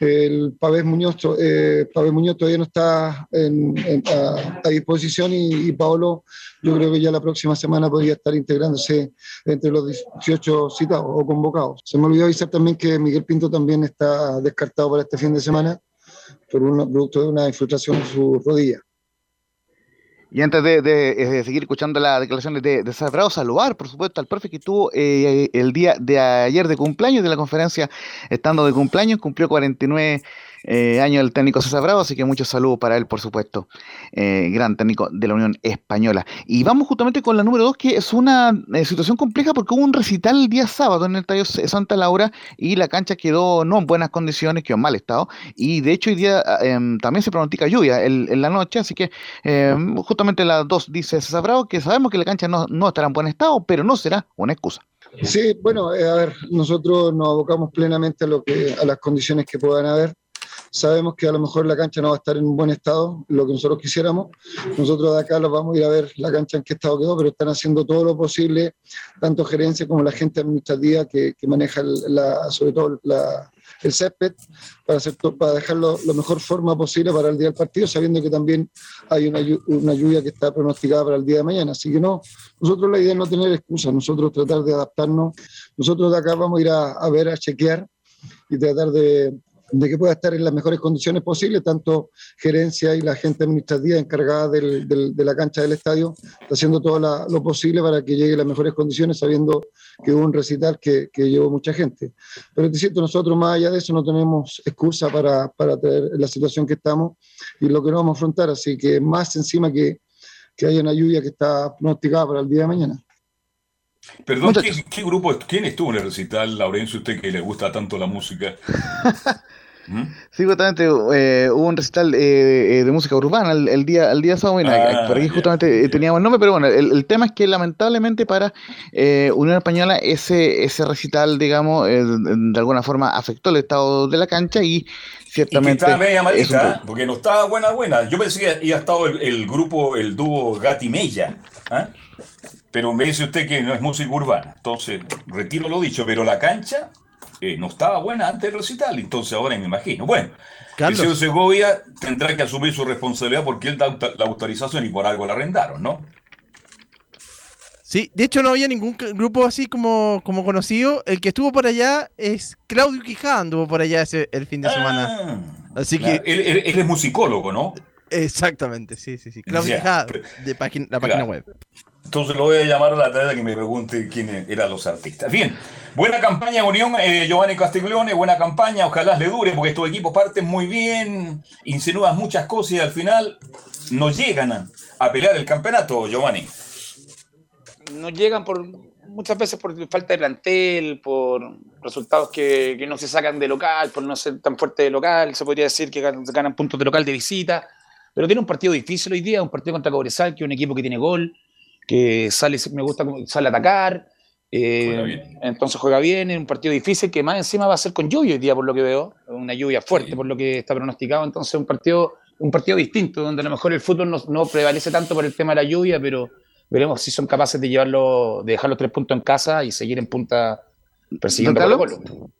El Pavés Muñoz, eh, Muñoz todavía no está en, en, a, a, disposición y, y Paolo, yo creo que ya la próxima semana podría estar integrándose entre los 18 citados o convocados. Se me olvidó avisar también que Miguel Pinto también está descartado para este fin de semana por un producto de una infiltración en su rodilla. Y antes de, de, seguir escuchando las declaraciones de, de saludar, por supuesto, al profe que tuvo eh, el día de ayer de cumpleaños, de la conferencia, estando de cumpleaños, cumplió 49 eh, año el técnico César Bravo, así que muchos saludos para él, por supuesto, eh, gran técnico de la Unión Española. Y vamos justamente con la número dos, que es una eh, situación compleja porque hubo un recital el día sábado en el Estadio Santa Laura y la cancha quedó no en buenas condiciones, quedó en mal estado, y de hecho hoy día em, también se pronostica lluvia en la noche, así que em, justamente la dos dice César Bravo que sabemos que la cancha no, no estará en buen estado, pero no será una excusa. Sí, bueno, a ver, nosotros nos abocamos plenamente a, lo que, a las condiciones que puedan haber. Sabemos que a lo mejor la cancha no va a estar en un buen estado, lo que nosotros quisiéramos. Nosotros de acá los vamos a ir a ver la cancha en qué estado quedó, pero están haciendo todo lo posible, tanto gerencia como la gente administrativa que, que maneja la, sobre todo la, el césped, para, hacer para dejarlo lo mejor forma posible para el día del partido, sabiendo que también hay una, una lluvia que está pronosticada para el día de mañana. Así que no, nosotros la idea es no tener excusas, nosotros tratar de adaptarnos. Nosotros de acá vamos a ir a, a ver, a chequear y tratar de, de que pueda estar en las mejores condiciones posibles, tanto gerencia y la gente administrativa encargada del, del, de la cancha del estadio, está haciendo todo la, lo posible para que llegue a las mejores condiciones, sabiendo que hubo un recital que, que llevó mucha gente. Pero te siento, nosotros más allá de eso no tenemos excusa para, para traer la situación que estamos y lo que no vamos a afrontar, así que más encima que, que haya una lluvia que está pronosticada para el día de mañana. Perdón, ¿qué, qué grupo, quién estuvo en el recital, Laurencio, usted que le gusta tanto la música? ¿Mm? Sí, justamente eh, hubo un recital eh, eh, de música urbana el, el día el día sábado. Ah, por aquí justamente teníamos el nombre, pero bueno, el, el tema es que lamentablemente para eh, Unión Española ese, ese recital, digamos, de alguna forma afectó el estado de la cancha y Y que ciertamente estaba media porque no estaba buena, buena. Yo pensé que había estado el, el grupo, el dúo Gati Mella, pero me dice usted que no es música urbana. Entonces, retiro lo dicho, pero la cancha eh, no estaba buena antes del recital, entonces ahora me imagino. Bueno, Carlos. el señor Segovia tendrá que asumir su responsabilidad porque él da la autorización y por algo la arrendaron, ¿no? Sí, de hecho no había ningún grupo así como, como conocido. El que estuvo por allá es Claudio Quijada, anduvo por allá ese, el fin de semana. Así Claro, que... él, él- él es musicólogo, ¿no? Exactamente, sí, sí, sí. Claudio Ya, Quijada, pero- de página- la página Claro. web. Entonces lo voy a llamar a la tarde que me pregunte quiénes eran los artistas. Bien, buena campaña Unión, eh, Giovanni Castiglione, buena campaña, ojalá le dure, porque estos equipos parten muy bien, insinúan muchas cosas y al final no llegan a, a pelear el campeonato, Giovanni. no llegan por muchas veces por falta de plantel, por resultados que, que no se sacan de local, por no ser tan fuerte de local, se podría decir que ganan, ganan puntos de local de visita, pero tiene un partido difícil hoy día, un partido contra Cobresal, que es un equipo que tiene gol, que sale, me gusta, sale a atacar, eh, entonces juega bien, es un partido difícil que más encima va a ser con lluvia hoy día, por lo que veo, una lluvia fuerte por lo que está pronosticado, entonces un partido, un partido distinto, donde a lo mejor el fútbol no, no prevalece tanto por el tema de la lluvia, pero veremos si son capaces de llevarlo, de dejar los tres puntos en casa y seguir en punta persiguiendo ¿Don Colo? Colo.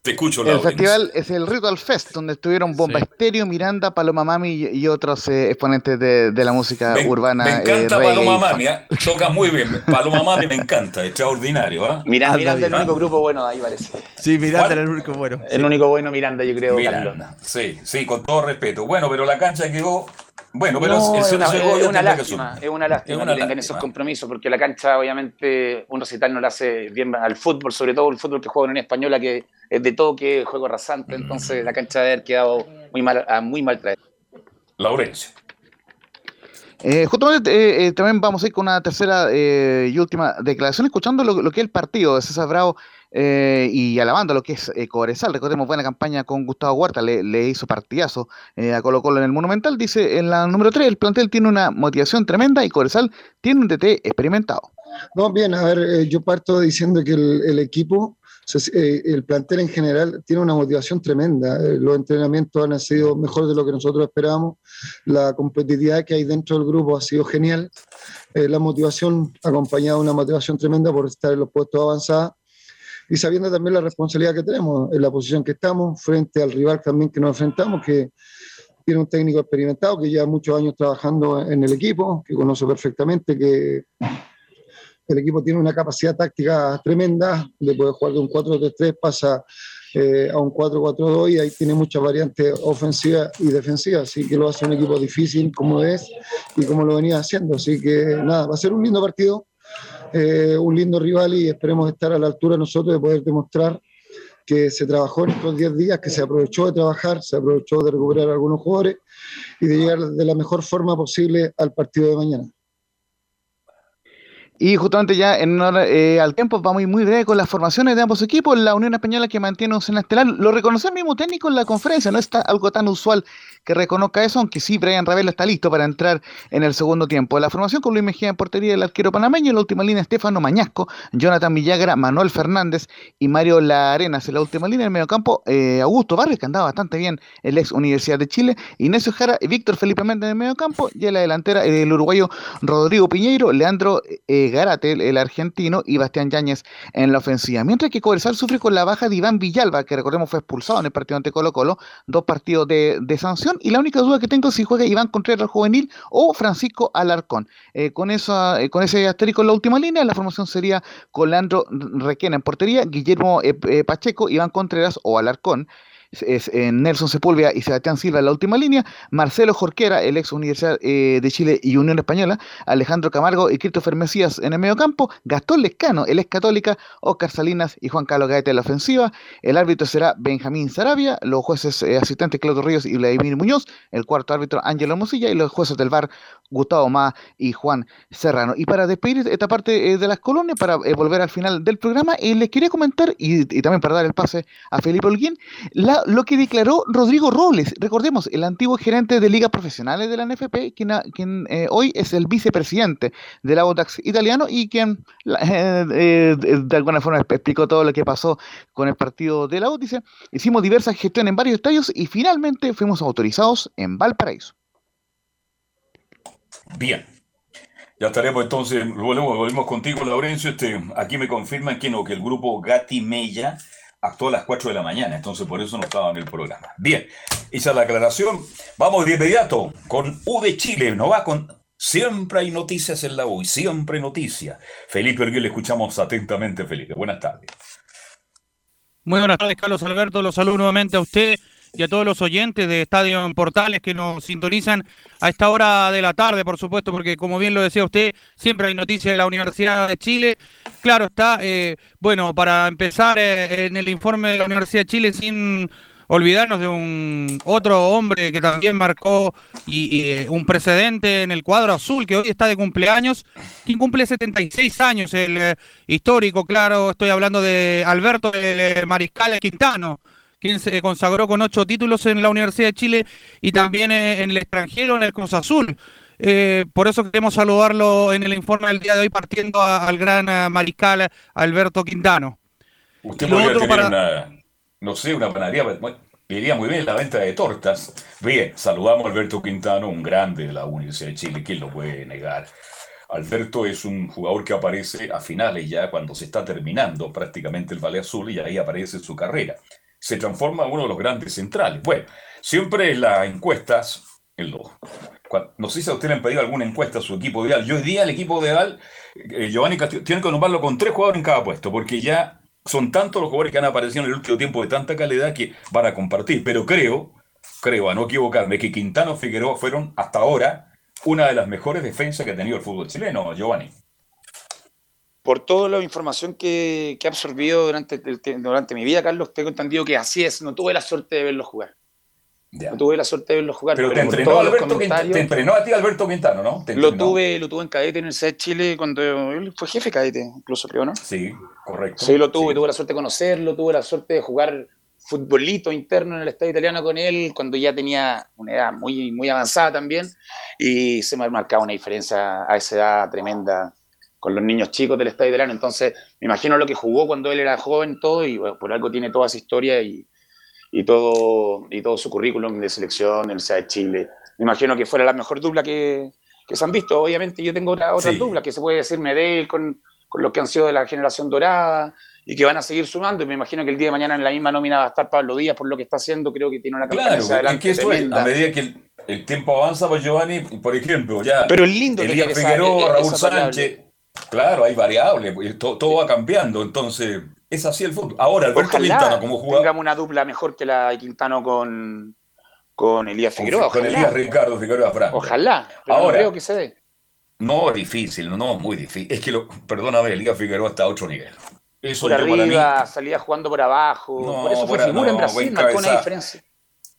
Te escucho, El festival es el Ritual Fest, donde estuvieron Bomba Estéreo, Miranda, Paloma Mami y, y otros eh, exponentes de, de la música Me, urbana. me encanta eh, Paloma. Mami, ¿ah? toca muy bien. Paloma Mami me encanta, extraordinario. ¿ah? Miranda, Anda Miranda es el único grupo bueno de ahí parece. Sí, Miranda era el único bueno. El único bueno Miranda, yo creo, Carlos. Miranda, sí, sí, con todo respeto. Bueno, pero la cancha quedó. Bueno, pero No, es una, es una lástima, es una lástima Es una que tengan esos compromisos, porque la cancha, obviamente, un recital no le hace bien al fútbol, sobre todo el fútbol que juega en Unión Española, que es de toque, juego rasante, entonces la cancha debe haber quedado muy mal, a- muy mal traída. Laurencio. Eh, justamente eh, eh, también vamos a ir con una tercera eh, y última declaración, escuchando lo, lo que es el partido de César Bravo eh, y alabando lo que es eh, Cobresal. Recordemos, buena campaña con Gustavo Huerta, le, le hizo partidazo eh, a Colo Colo en el Monumental. Dice en la número 3, el plantel tiene una motivación tremenda y Cobresal tiene un DT experimentado. No, bien, a ver, eh, yo parto diciendo que el, el equipo, eh, el plantel en general, tiene una motivación tremenda. Eh, los entrenamientos han sido mejor de lo que nosotros esperábamos. La competitividad que hay dentro del grupo ha sido genial. La motivación, acompañada de una motivación tremenda por estar en los puestos avanzados y sabiendo también la responsabilidad que tenemos en la posición que estamos, frente al rival también que nos enfrentamos, que tiene un técnico experimentado que lleva muchos años trabajando en el equipo, que conoce perfectamente que el equipo tiene una capacidad táctica tremenda, de poder jugar de un 4-3-3, pasa eh, a un 4-4-2 y ahí tiene muchas variantes ofensivas y defensivas, así que lo hace un equipo difícil como es y como lo venía haciendo. Así que nada, va a ser un lindo partido, eh, un lindo rival y esperemos estar a la altura nosotros de poder demostrar que se trabajó en estos 10 días, que se aprovechó de trabajar, se aprovechó de recuperar algunos jugadores y de llegar de la mejor forma posible al partido de mañana. Y justamente ya en honor, eh, al tiempo vamos muy breve con las formaciones de ambos equipos. La Unión Española que mantiene un seno estelar, lo reconoció el mismo técnico en la conferencia, no está algo tan usual que reconozca eso, aunque sí, Brian Ravelo está listo para entrar en el segundo tiempo. La formación con Luis Mejía en portería del arquero panameño, en la última línea Estefano Mañasco, Jonathan Villagra, Manuel Fernández y Mario La Arenas. En la última línea del mediocampo, eh, Augusto Barrios, que andaba bastante bien, el ex Universidad de Chile, Ignacio Jara y Víctor Felipe Méndez en el mediocampo, y en la delantera el uruguayo Rodrigo Piñeiro, Leandro eh, Garate, el, argentino, y Bastián Yáñez en la ofensiva. Mientras que Cobresal sufre con la baja de Iván Villalba, que recordemos fue expulsado en el partido ante Colo Colo, dos partidos de, sanción, y la única duda que tengo es si juega Iván Contreras juvenil o Francisco Alarcón. Eh, con, eso, eh, con ese asterisco en la última línea, la formación sería con Leandro Requena en portería, Guillermo eh, eh, Pacheco, Iván Contreras o Alarcón. Es, eh, Nelson Sepúlveda y Sebastián Silva en la última línea, Marcelo Jorquera, el ex Universidad eh, de Chile y Unión Española, Alejandro Camargo y Christopher Mesías en el medio campo, Gastón Lescano, el ex Católica, Oscar Salinas y Juan Carlos Gaete en la ofensiva, el árbitro será Benjamín Sarabia, los jueces eh, asistentes Claudio Ríos y Vladimir Muñoz, el cuarto árbitro Ángelo Mosilla y los jueces del VAR Gustavo Ma y Juan Serrano. Y para despedir esta parte de las colonias, para volver al final del programa, les quería comentar, y, también para dar el pase a Felipe Holguín, lo que declaró Rodrigo Robles, recordemos, el antiguo gerente de ligas profesionales de la NFP, quien, quien eh, hoy es el vicepresidente del Audax italiano y quien eh, de alguna forma explicó todo lo que pasó con el partido de la U. hicimos diversas gestiones en varios estadios y finalmente fuimos autorizados en Valparaíso. Bien. Ya estaremos entonces, volvemos, contigo, Laurencio. Este, aquí me confirman que no, que el grupo Gati Mella actuó a las 4 de la mañana, entonces por eso no estaba en el programa. Bien, es la aclaración. Vamos de inmediato con U de Chile, no va con... Siempre hay noticias en la U, siempre noticias. Felipe Orguín, le escuchamos atentamente, Felipe. Buenas tardes. Muy buenas tardes, Carlos Alberto. Los saludo nuevamente a usted y a todos los oyentes de Estadio en Portales que nos sintonizan a esta hora de la tarde, por supuesto, porque como bien lo decía usted, siempre hay noticias de la Universidad de Chile. Claro está, eh, bueno, para empezar eh, en el informe de la Universidad de Chile, sin olvidarnos de un otro hombre que también marcó y, eh, un precedente en el cuadro azul, que hoy está de cumpleaños, quien cumple 76 años, el histórico, claro, estoy hablando de Alberto el Mariscal Quintano quien se consagró con ocho títulos en la Universidad de Chile y también en el extranjero, en el Cruz Azul. Eh, por eso queremos saludarlo en el informe del día de hoy, partiendo al gran eh, mariscal Alberto Quintano. Usted podría tener una, no sé, una panadería, iría muy bien la venta de tortas. Bien, saludamos a Alberto Quintano, un grande de la Universidad de Chile, ¿quién lo puede negar? Alberto es un jugador que aparece a finales ya cuando se está terminando prácticamente el Valle Azul y ahí aparece su carrera se transforma en uno de los grandes centrales. Bueno, siempre las encuestas, en no sé si a usted le han pedido alguna encuesta a su equipo ideal. Yo hoy día el equipo ideal, eh, Giovanni Castillo, tiene que nombrarlo con tres jugadores en cada puesto, porque ya son tantos los jugadores que han aparecido en el último tiempo de tanta calidad que van a compartir. Pero creo, creo, a no equivocarme, que Quintano Figueroa fueron hasta ahora una de las mejores defensas que ha tenido el fútbol chileno, Giovanni por toda la información que, he absorbido durante, durante mi vida, Carlos, tengo entendido que así es. No tuve la suerte de verlo jugar. No tuve la suerte de verlo jugar. Pero, te, entrenó Alberto te entrenó a ti Alberto Quintano, ¿no? lo tuve, lo tuve en cadete en el de Chile cuando él fue jefe cadete, incluso creo, ¿no? Sí, correcto. Sí, lo tuve, tuve la suerte de conocerlo, tuve la suerte de jugar futbolito interno en el estadio italiano con él cuando ya tenía una edad muy, muy avanzada también y se me ha marcado una diferencia a esa edad tremenda con los niños chicos del Estadio Italiano. Entonces, me imagino lo que jugó cuando él era joven, todo, y por algo tiene toda esa historia y, y, todo, y todo su currículum de selección el de Chile. Me imagino que fuera la mejor dupla que, que se han visto. Obviamente, yo tengo otra, otra dupla que se puede decir Medel con, con los que han sido de la generación dorada y que van a seguir sumando. Y me imagino que el día de mañana en la misma nómina va a estar Pablo Díaz por lo que está haciendo. Creo que tiene una campaña claro, adelante. Es a medida que el, tiempo avanza, pues Giovanni, por ejemplo, ya. Pero el lindo Elías Figueroa, Raúl Sánchez. Claro, hay variables, todo, va cambiando, entonces es así el fútbol. Ahora, Alberto Quintano como jugador. Tengamos una dupla mejor que la de Quintano con, con Elías Figueroa. Con, Elías Ricardo Figueroa Franco. Ojalá, pero Ahora, creo que se dé. No, difícil, no, muy difícil. Es que, lo, perdóname, Elías Figueroa está a otro nivel. Eso por arriba, salía jugando por abajo. por eso fue figura en Brasil, marcó una diferencia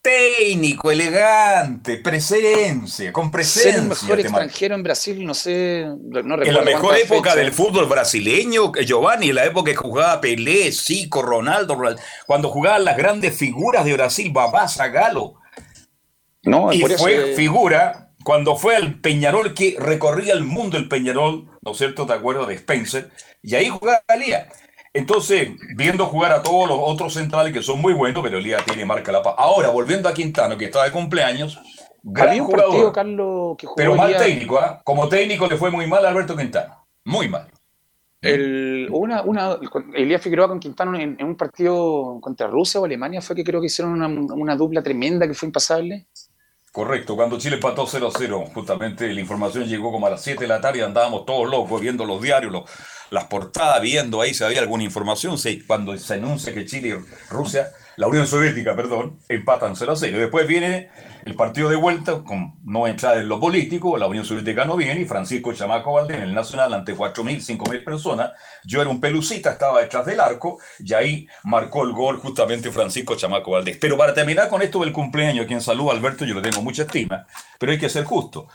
técnico, elegante, presencia, con presencia. Ser el mejor extranjero en Brasil, no sé, no recuerdo. En la mejor época del fútbol brasileño, Giovanni, en la época que jugaba Pelé, Zico, Ronaldo, cuando jugaban las grandes figuras de Brasil, Babá, Galo. No, y fue figura cuando fue al Peñarol que recorría el mundo el Peñarol, ¿no es cierto? ¿Te acuerdas de Spencer? Y ahí jugaba Lía. Entonces, viendo jugar a todos los otros centrales que son muy buenos, pero Elías tiene marca la paz. Ahora, volviendo a Quintano, que está de cumpleaños, gran jugador, Carlos, que pero mal técnico, ¿ah? Como técnico le fue muy mal a Alberto Quintano. Muy mal. El, una, una, Elías Figueroa con Quintano en, un partido contra Rusia o Alemania fue que creo que hicieron una, una dupla tremenda que fue impasable. Correcto, cuando Chile empató 0-0, justamente la información llegó como a las 7 de la tarde, andábamos todos locos viendo los diarios, los, las portadas, viendo ahí si había alguna información. cuando se anuncia que Chile y Rusia la Unión Soviética, perdón, empatan 0 a 0. Después viene el partido de vuelta, con no entrar en lo político, la Unión Soviética no viene, y Francisco Chamaco Valdés en el Nacional ante 4.000, 5.000 personas. Yo era un pelucita, estaba detrás del arco, y ahí marcó el gol justamente Francisco Chamaco Valdés. Pero para terminar con esto del cumpleaños, quien saluda Alberto, yo le tengo mucha estima, pero hay que ser justo.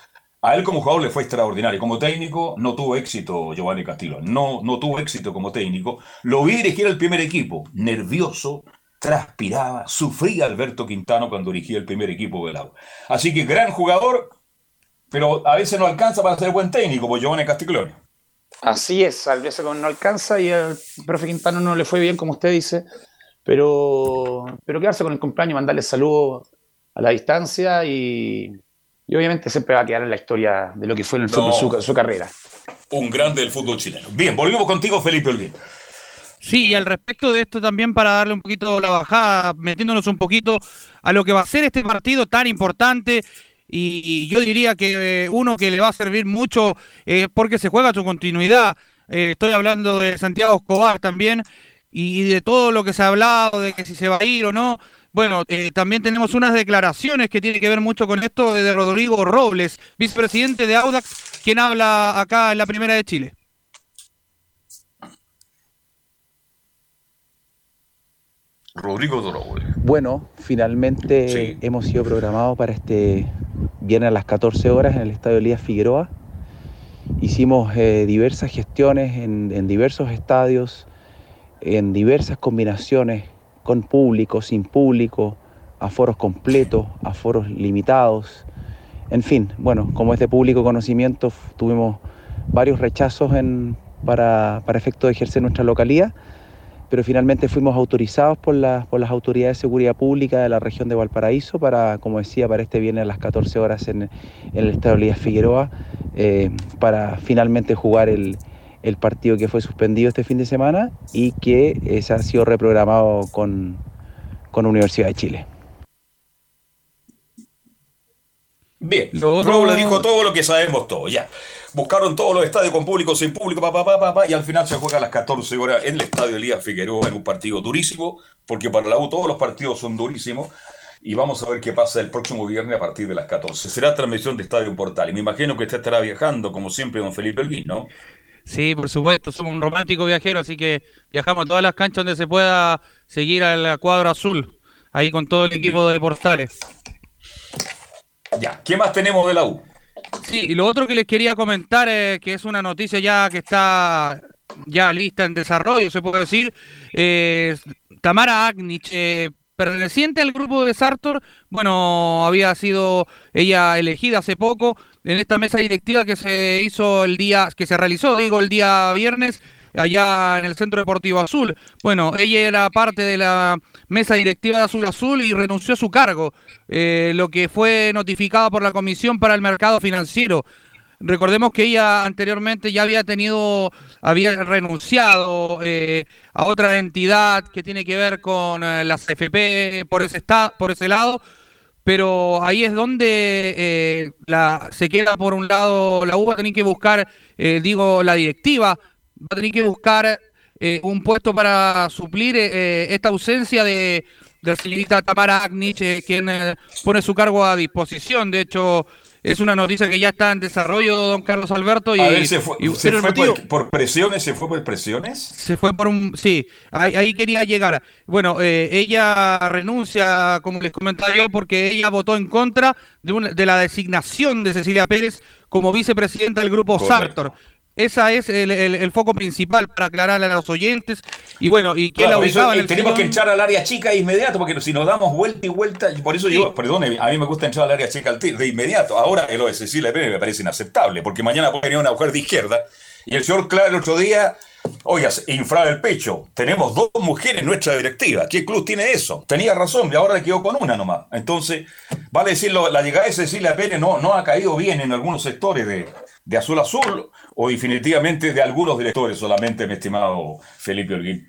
A él como jugador le fue extraordinario. Como técnico no tuvo éxito Giovanni Castillo. No, no tuvo éxito como técnico. Lo vi dirigir el primer equipo. Nervioso, transpiraba, sufría Alberto Quintano cuando dirigía el primer equipo del agua. Así que gran jugador, pero a veces no alcanza para ser buen técnico, pues Giovanni Castiglione. Así es, a veces no alcanza y al profe Quintano no le fue bien, como usted dice, pero, pero quedarse con el cumpleaños, mandarle saludos a la distancia y, y obviamente siempre va a quedar en la historia de lo que fue en el fútbol su, su, carrera. Un grande del fútbol chileno. Bien, volvemos contigo, Felipe Olguín. Sí, y al respecto de esto también para darle un poquito la bajada, metiéndonos un poquito a lo que va a ser este partido tan importante. Y yo diría que eh, uno que le va a servir mucho eh, porque se juega su continuidad. Eh, estoy hablando de Santiago Escobar también y de todo lo que se ha hablado, de que si se va a ir o no. Bueno, eh, también tenemos unas declaraciones que tienen que ver mucho con esto de Rodrigo Robles, vicepresidente de Audax, quien habla acá en la Primera de Chile. Rodrigo Robles. Bueno, finalmente sí. hemos sido programados para este viernes a las 14 horas en el Estadio Elías Figueroa. Hicimos eh, diversas gestiones en, en diversos estadios, en diversas combinaciones con público, sin público, aforos completos, aforos limitados. En fin, bueno, como es de público conocimiento, tuvimos varios rechazos en, para, efecto de ejercer nuestra localidad, pero finalmente fuimos autorizados por, la, por las autoridades de seguridad pública de la región de Valparaíso para, como decía, para este viernes a las 14 horas en, en el Estadio Elías Figueroa, eh, para finalmente jugar el, el partido que fue suspendido este fin de semana y que eh, se ha sido reprogramado con, con Universidad de Chile. Bien, Robles dijo todo lo que sabemos todo, ya. Buscaron todos los estadios con público, sin público, pa, pa, pa, pa, y al final se juega a las 14 horas en el estadio Elías Figueroa en un partido durísimo, porque para la U todos los partidos son durísimos. Y vamos a ver qué pasa el próximo viernes a partir de las 14. Será transmisión de Estadio Portal. Y me imagino que usted estará viajando, como siempre, don Felipe Elguín, ¿no? Sí, por supuesto, somos un romántico viajero, así que viajamos a todas las canchas donde se pueda seguir al cuadro azul, ahí con todo el equipo de Portales. Ya, ¿qué más tenemos de la U? Sí, y lo otro que les quería comentar es que es una noticia ya que está ya lista en desarrollo, se puede decir. Eh, Tamara Agnich, eh, perteneciente al grupo de Sartor, bueno, había sido ella elegida hace poco en esta mesa directiva que se hizo el día, que se realizó, digo, el día viernes, allá en el Centro Deportivo Azul. Bueno, ella era parte de la mesa directiva de Azul Azul y renunció a su cargo, eh, lo que fue notificado por la Comisión para el Mercado Financiero. Recordemos que ella anteriormente ya había tenido, había renunciado eh, a otra entidad que tiene que ver con eh, las FP por ese, por ese lado, pero ahí es donde eh, la, se queda por un lado, la U va a tener que buscar, eh, digo, la directiva, va a tener que buscar eh, un puesto para suplir eh, esta ausencia de, de la señorita Tamara Agnich, quien pone su cargo a disposición. De hecho, es una noticia que ya está en desarrollo, don Carlos Alberto. Y, a ver, ¿se fue, y, ¿se fue motivo, por, por, presiones? ¿Se fue por presiones? Se fue por un... Sí, ahí, ahí quería llegar. Bueno, eh, ella renuncia, como les comentaba yo, porque ella votó en contra de, una, de la designación de Cecilia Pérez como vicepresidenta del grupo Correcto. Sartor. Esa es el, el, el, foco principal para aclararle a los oyentes. Y bueno, ¿y quién claro, la ubicaba? Eso, en el tenemos que echar al área chica de inmediato, porque si nos damos vuelta y vuelta, por eso sí. yo, perdón, a mí me gusta entrar al área chica de inmediato. Ahora lo de Cecilia Pérez me parece inaceptable, porque mañana puede venir una mujer de izquierda. Y el señor Clark el otro día, oiga, inflar el pecho. Tenemos dos mujeres en nuestra directiva. ¿Qué club tiene eso? Tenía razón, y ahora quedó con una nomás. Entonces, vale decirlo, la llegada de Cecilia Pérez no, no ha caído bien en algunos sectores de, de Azul Azul o definitivamente de algunos directores solamente, mi estimado Felipe Holguín.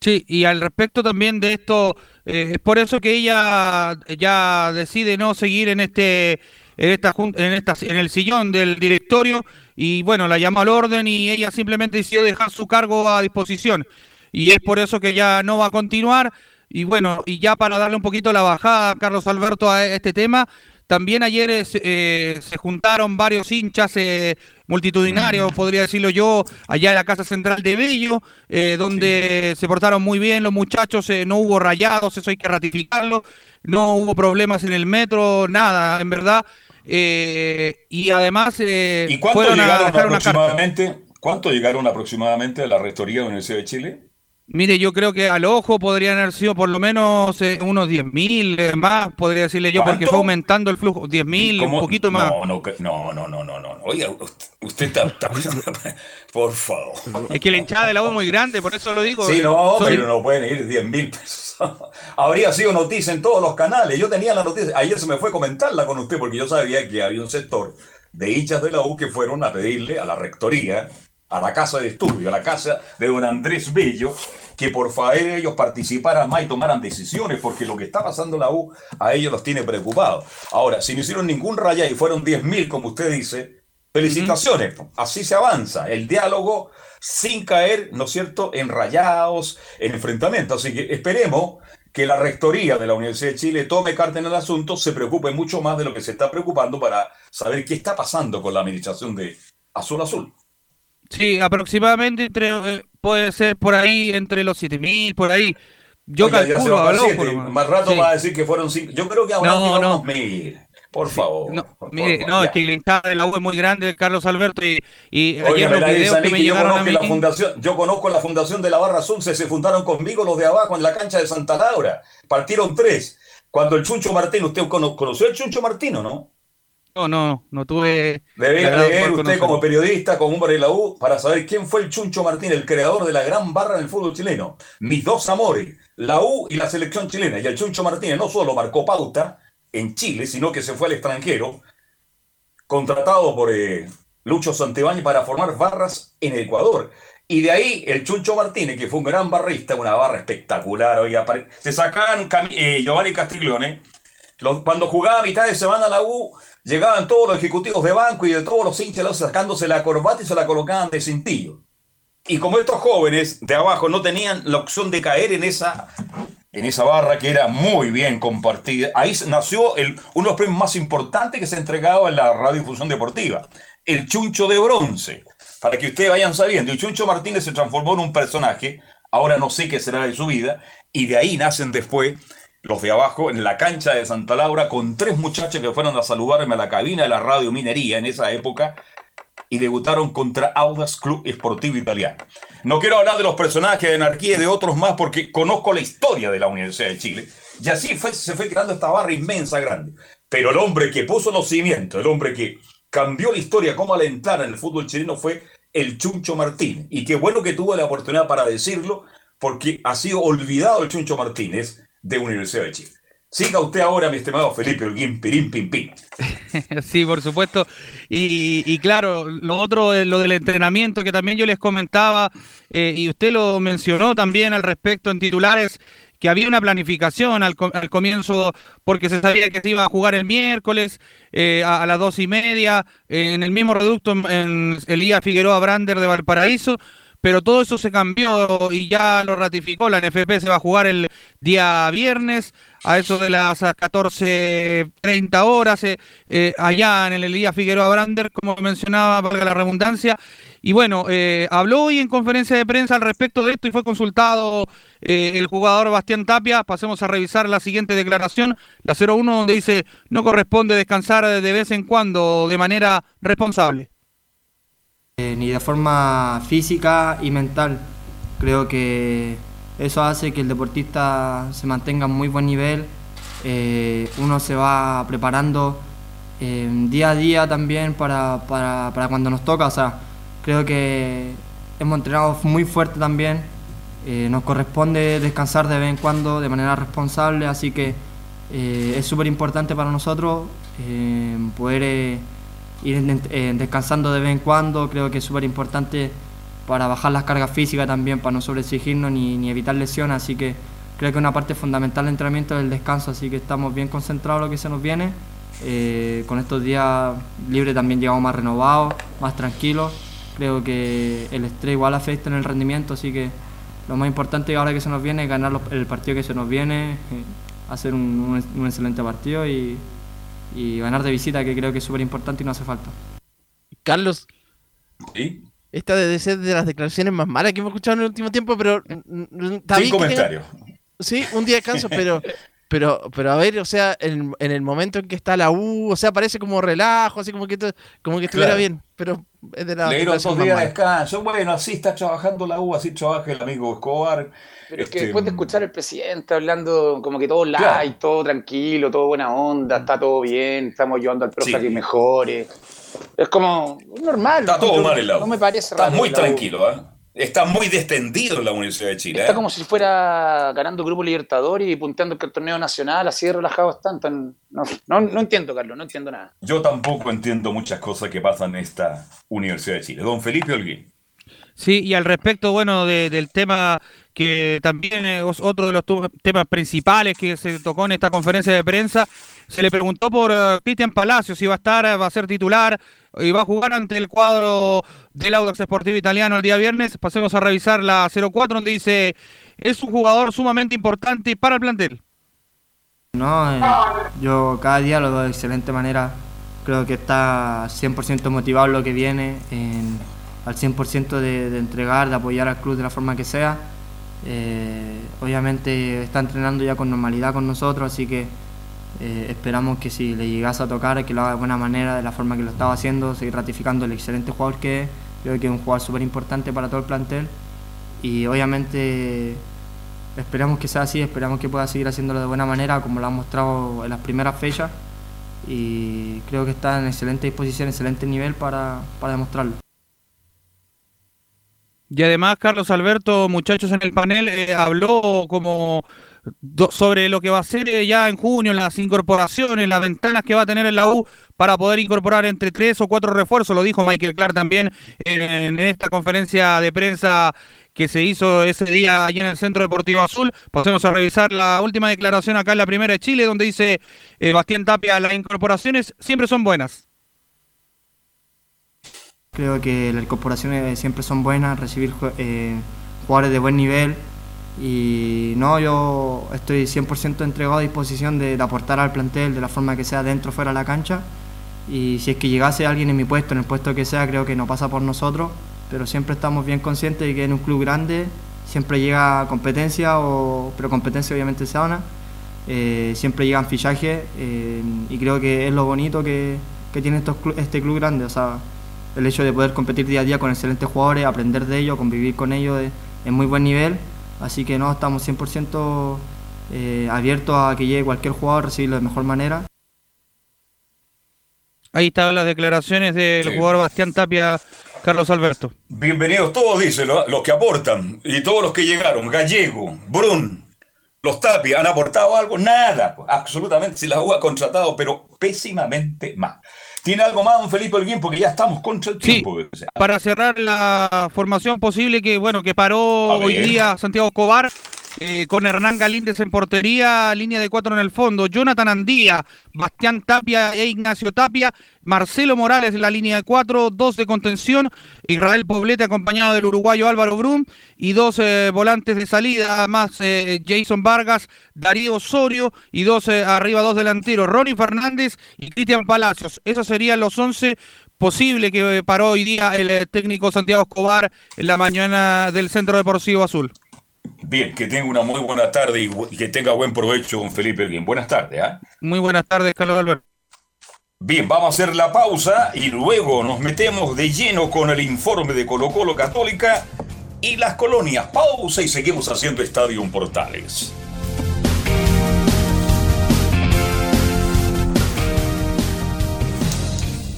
Sí, y al respecto también de esto, eh, es por eso que ella ya decide no seguir en este en esta en esta en el sillón del directorio y bueno, la llamó al orden y ella simplemente decidió dejar su cargo a disposición y es por eso que ya no va a continuar Y bueno, y ya para darle un poquito la bajada, Carlos Alberto, a este tema, también ayer eh, se juntaron varios hinchas eh, multitudinarios, podría decirlo yo, allá en la Casa Central de Bello, eh, donde se portaron muy bien los muchachos, no hubo rayados, eso hay que ratificarlo, no hubo problemas en el metro, nada, en verdad. y además ¿Y cuánto llegaron aproximadamente? ¿Cuánto llegaron aproximadamente a la Rectoría de la Universidad de Chile? Mire, yo creo que al ojo podrían haber sido por lo menos eh, unos 10.000 eh, más, podría decirle yo, porque fue aumentando el flujo. 10.000, un poquito más. No, no, no, no, no, no. no. Oiga, usted está, Por favor. Es que la hinchada del agua es muy grande, por eso lo digo. Sí, no, pero no pueden ir 10.000 pesos. Habría sido noticia en todos los canales. Yo tenía la noticia. Ayer se me fue comentarla con usted porque yo sabía que había un sector de hinchas de la U que fueron a pedirle a la rectoría a la casa de estudio, a la casa de don Andrés Bello, que por favor ellos participaran más y tomaran decisiones, porque lo que está pasando en la U a ellos los tiene preocupados. Ahora, si no hicieron ningún raya y fueron 10.000, como usted dice, felicitaciones, así se avanza, el diálogo sin caer, ¿no es cierto?, en rayados, en enfrentamientos. Así que esperemos que la rectoría de la Universidad de Chile tome carta en el asunto, se preocupe mucho más de lo que se está preocupando para saber qué está pasando con la administración de Azul Azul. Sí, aproximadamente entre, eh, puede ser por ahí entre los 7000, por ahí. Yo calculo a Más rato va a decir que fueron 5. Yo creo que ahora no, no. mil. Por favor. No, mire, no es que el hinchada del agua es muy grande, Carlos Alberto, y, y ayer los videos que me llegaron a mí... La fundación, yo conozco la fundación de la Barra Azul, se, se fundaron conmigo los de abajo en la cancha de Santa Laura. Partieron tres. Cuando el Chuncho Martín, usted conoció el Chuncho Martín, ¿o no? No, no, no tuve. Debe leer usted como periodista, como hombre de la U, para saber quién fue el Chuncho Martín, el creador de la gran barra del fútbol chileno. Mis dos amores, la U y la selección chilena. Y el Chuncho Martínez no solo marcó pauta en Chile, sino que se fue al extranjero, contratado por eh, Lucho Santibáñez para formar barras en Ecuador. Y de ahí el Chuncho Martínez, que fue un gran barrista, una barra espectacular. Oiga, se sacaban eh, Giovanni Castiglione. cuando jugaba a mitad de semana la U, Llegaban todos los ejecutivos de banco y de todos los hinchas sacándose la corbata y se la colocaban de cintillo. Y como estos jóvenes de abajo no tenían la opción de caer en esa, en esa barra que era muy bien compartida, ahí nació uno de los premios más importantes que se entregaba en la radiodifusión deportiva, el Chuncho de Bronce. Para que ustedes vayan sabiendo, el Chuncho Martínez se transformó en un personaje, ahora no sé qué será de su vida, y de ahí nacen después los de abajo, en la cancha de Santa Laura, con tres muchachos que fueron a saludarme a la cabina de la radio Minería en esa época y debutaron contra Audas Club Esportivo Italiano. No quiero hablar de los personajes de anarquía y de otros más porque conozco la historia de la Universidad de Chile. Y así se fue creando esta barra inmensa, grande. Pero el hombre que puso los cimientos, el hombre que cambió la historia como alentar en el fútbol chileno fue el Chuncho Martínez. Y qué bueno que tuvo la oportunidad para decirlo, porque ha sido olvidado el Chuncho Martínez de Universidad de Chile. Siga usted ahora, mi estimado Felipe Holguín, pirín, pim, pim. Sí, por supuesto. Y, claro, lo otro, lo del entrenamiento que también yo les comentaba, eh, y usted lo mencionó también al respecto en titulares, que había una planificación al, comienzo, porque se sabía que se iba a jugar el miércoles eh, a, las dos y media, en el mismo reducto en, en Elías Figueroa Brander de Valparaíso, pero todo eso se cambió y ya lo ratificó. La NFP se va a jugar el día viernes a eso de las 14.30 horas, eh, eh, allá en el Elías Figueroa Brander, como mencionaba, para la redundancia. Y bueno, eh, habló hoy en conferencia de prensa al respecto de esto y fue consultado el jugador Bastián Tapia. Pasemos a revisar la siguiente declaración, la 01, donde dice, no corresponde descansar de vez en cuando de manera responsable. Eh, ni de forma física y mental. Creo que eso hace que el deportista se mantenga en muy buen nivel, eh, uno se va preparando eh, día a día también para, para, para, cuando nos toca, o sea, creo que hemos entrenado muy fuerte también, nos corresponde descansar de vez en cuando de manera responsable, así que es súper importante para nosotros poder ir descansando de vez en cuando, creo que es súper importante para bajar las cargas físicas también, para no sobreexigirnos ni, ni evitar lesiones, así que creo que una parte fundamental del entrenamiento es el descanso, así que estamos bien concentrados en lo que se nos viene. Eh, con estos días libres también llegamos más renovados, más tranquilos. Creo que el estrés igual afecta en el rendimiento, así que lo más importante ahora que se nos viene es ganar los- el partido que se nos viene, eh, hacer un, un- un excelente partido y, y ganar de visita, que creo que es súper importante y no hace falta. Carlos, ¿Sí? esta debe ser de las declaraciones más malas que hemos escuchado en el último tiempo, pero... mm, mm, está Sin tenga- comentario. Sí, un día de descanso, pero, pero, pero a ver, o sea, en, en el momento en que está la U, o sea, parece como relajo, así como que, como que estuviera Claro. bien, pero es de la Le dieron dos días de descanso. Bueno, así está trabajando la U, así trabaja el amigo Escobar. Pero es que Este, después de escuchar al presidente hablando como que todo light, Claro. todo tranquilo, todo buena onda, está todo bien, estamos ayudando al profe Sí. a que mejore. Es como normal. Está todo mal en la U. No me parece Está raro muy tranquilo, ¿eh? Está muy descendido en la Universidad de Chile. Está ¿eh? como si fuera ganando Grupo Libertadores y punteando el torneo nacional, así de relajado están. tan- no, no, no entiendo, Carlos, no entiendo nada. Yo tampoco entiendo muchas cosas que pasan en esta Universidad de Chile. Don Felipe Holguín. Sí, y al respecto, bueno, de- del tema que también es otro de los temas principales que se tocó en esta conferencia de prensa, se le preguntó por eh, Cristian Palacios si va a estar, va a ser titular y va a jugar ante el cuadro del Audax Sportivo Italiano el día viernes. Pasemos a revisar la 04 donde dice, es un jugador sumamente importante para el plantel. No, eh, yo cada día lo veo de excelente manera. Creo que está 100% motivado lo que viene, en- al 100% de, de entregar, de apoyar al club de la forma que sea. Eh, obviamente está entrenando ya con normalidad con nosotros, así que eh, esperamos que si le llegase a tocar, que lo haga de buena manera, de la forma que lo estaba haciendo, seguir ratificando el excelente jugador que es. Creo que es un jugador súper importante para todo el plantel. Y obviamente Esperamos que sea así, esperamos que pueda seguir haciéndolo de buena manera, como lo ha mostrado en las primeras fechas. Y creo que está en excelente disposición, excelente nivel para, para demostrarlo. Y además, Carlos Alberto, muchachos en el panel, eh, habló como sobre lo que va a ser eh, ya en junio, las incorporaciones, las ventanas que va a tener en la U para poder incorporar entre tres o cuatro refuerzos. Lo dijo Michael Clark también en, en esta conferencia de prensa que se hizo ese día allí en el Centro Deportivo Azul. Pasemos a revisar la última declaración acá en la Primera de Chile, donde dice eh, Bastián Tapia, las incorporaciones siempre son buenas. Creo que las incorporaciones siempre son buenas, recibir eh, jugadores de buen nivel. Y no, yo estoy 100% entregado a disposición de, de aportar al plantel de la forma que sea, dentro o fuera de la cancha. Y si es que llegase alguien en mi puesto, en el puesto que sea, creo que no pasa por nosotros. Pero siempre estamos bien conscientes de que en un club grande siempre llega competencia, o, pero competencia obviamente sana. Eh, siempre llegan fichajes eh, y creo que es lo bonito que, que tiene estos este club grande. O sea, el hecho de poder competir día a día con excelentes jugadores, aprender de ellos, convivir con ellos de- en muy buen nivel. Así que no, estamos 100% eh, abiertos a que llegue cualquier jugador, recibirlo de mejor manera. Ahí están las declaraciones del Sí. jugador Bastián Tapia, Carlos Alberto. Bienvenidos todos, dice, lo- los que aportan y todos los que llegaron. Gallego, Brun, los Tapia, ¿han aportado algo? Nada, absolutamente. Si la U ha contratado, pero pésimamente más. ¿Tiene algo más, don Felipe Holguín? Porque ya estamos contra el tiempo. o sea. Para cerrar la formación posible que bueno que paró hoy día Santiago Escobar eh, con Hernán Galíndez en portería, línea de cuatro en el fondo, Jonathan Andía, Bastián Tapia e Ignacio Tapia, Marcelo Morales en la línea de cuatro, dos de contención, Israel Poblete acompañado del uruguayo Álvaro Brum y dos eh, volantes de salida, más eh, Jason Vargas, Darío Osorio y dos arriba, dos delanteros, Ronnie Fernández y Cristian Palacios. Esos serían los once posible que paró hoy día el técnico Santiago Escobar en la mañana del Centro Deportivo Azul. Bien, que tenga una muy buena tarde y, que tenga buen provecho, don Felipe Holguín. Buenas tardes. ¿ah? Muy buenas tardes, Carlos Alberto. Bien, vamos a hacer la pausa y luego nos metemos de lleno con el informe de Colo Colo Católica y las colonias. Pausa y seguimos haciendo Estadio Portales.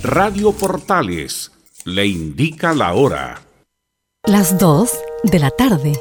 Radio Portales le indica la hora. Las 2 de la tarde,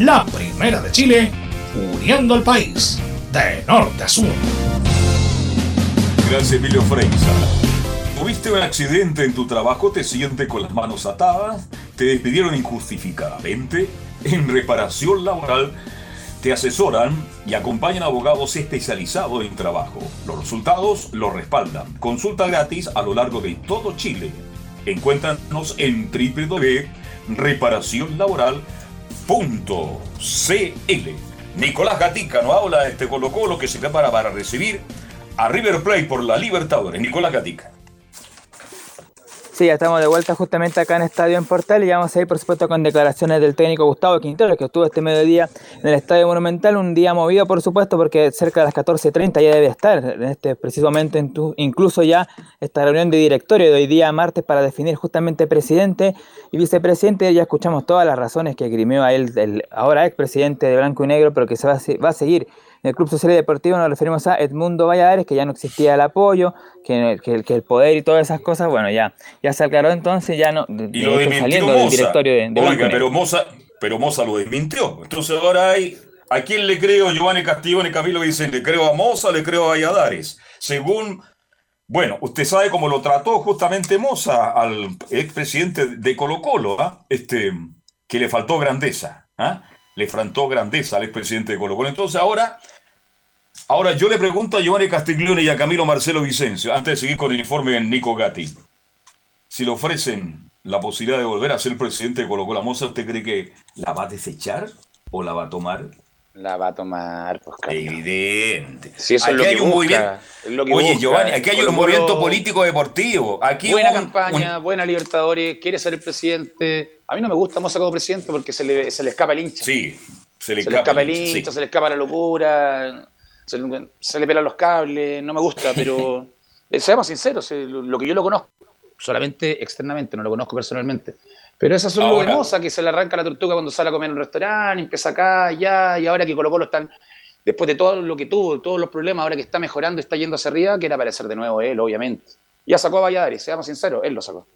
La primera de Chile, uniendo al país de norte a sur. Gracias, Emilio Freixa. ¿Tuviste un accidente en tu trabajo? ¿Te sientes con las manos atadas? ¿Te despidieron injustificadamente? En reparación laboral te asesoran y acompañan abogados especializados en trabajo. Los resultados los respaldan. Consulta gratis a lo largo de todo Chile. Encuéntranos en www.reparacionlaboral.cl. Nicolás Gatica nos habla de este Colo Colo que se prepara para recibir a River Plate por la Libertadores. Nicolás Gatica. Ya estamos de vuelta justamente acá en Estadio en Portal y vamos a ir por supuesto con declaraciones del técnico Gustavo Quintero que estuvo este mediodía en el Estadio Monumental, un día movido por supuesto porque cerca de las 14.30 ya debe estar en este precisamente en tu, incluso ya esta reunión de directorio de hoy día martes para definir justamente presidente y vicepresidente, ya escuchamos todas las razones que grimió a él el ahora expresidente de Blanco y Negro pero que se va a seguir en el Club Social y Deportivo nos referimos a Edmundo Valladares, que ya no existía el apoyo, que, que, que el poder y todas esas cosas, bueno, ya, ya se aclaró entonces, ya no, de, Y lo de- desmintió saliendo del Moza. directorio de, de Oiga, pero Moza, pero Moza lo desmintió. Entonces ahora hay. ¿A quién le creo? Giovanni Castillón y Camilo dicen, le creo a Moza, le creo a Valladares. Según. Bueno, usted sabe cómo lo trató justamente Moza al expresidente de Colo Colo, ¿ah? este, que le faltó grandeza. ¿ah? Le faltó grandeza al expresidente de Colo Colo. Entonces ahora, ahora yo le pregunto a Giovanni Castiglione y a Camilo Marcelo Vicencio, antes de seguir con el informe de Nico Gatti, si le ofrecen la posibilidad de volver a ser presidente de Colo Colo Moza, ¿usted cree que la va a desechar o la va a tomar? La va a tomar, pues, Carlos. Evidente. Si eso es Aquí que hay un busca, movimiento- que Oye, busca. Giovanni, aquí hay un movimiento político deportivo. Aquí buena un- campaña, buena Libertadores, quiere ser el presidente. A mí no me gusta Moza como presidente porque se le, se le escapa el hincha. Sí, se le Se le escapa el hincha, hincha, sí. se le escapa la locura, se le, se le pelan los cables, no me gusta, pero eh, seamos sinceros, eh, lo, que yo lo conozco, solamente externamente, no lo conozco personalmente. Pero esas son lo de Ahora- que se le arranca la tortuga cuando sale a comer en un restaurante, empieza acá, allá, y ahora que Colo Colo están, después de todo lo que tuvo, todos los problemas, ahora que está mejorando, está yendo hacia arriba, quiere aparecer de nuevo él, obviamente. Ya sacó a Valladares, seamos sinceros, él lo sacó.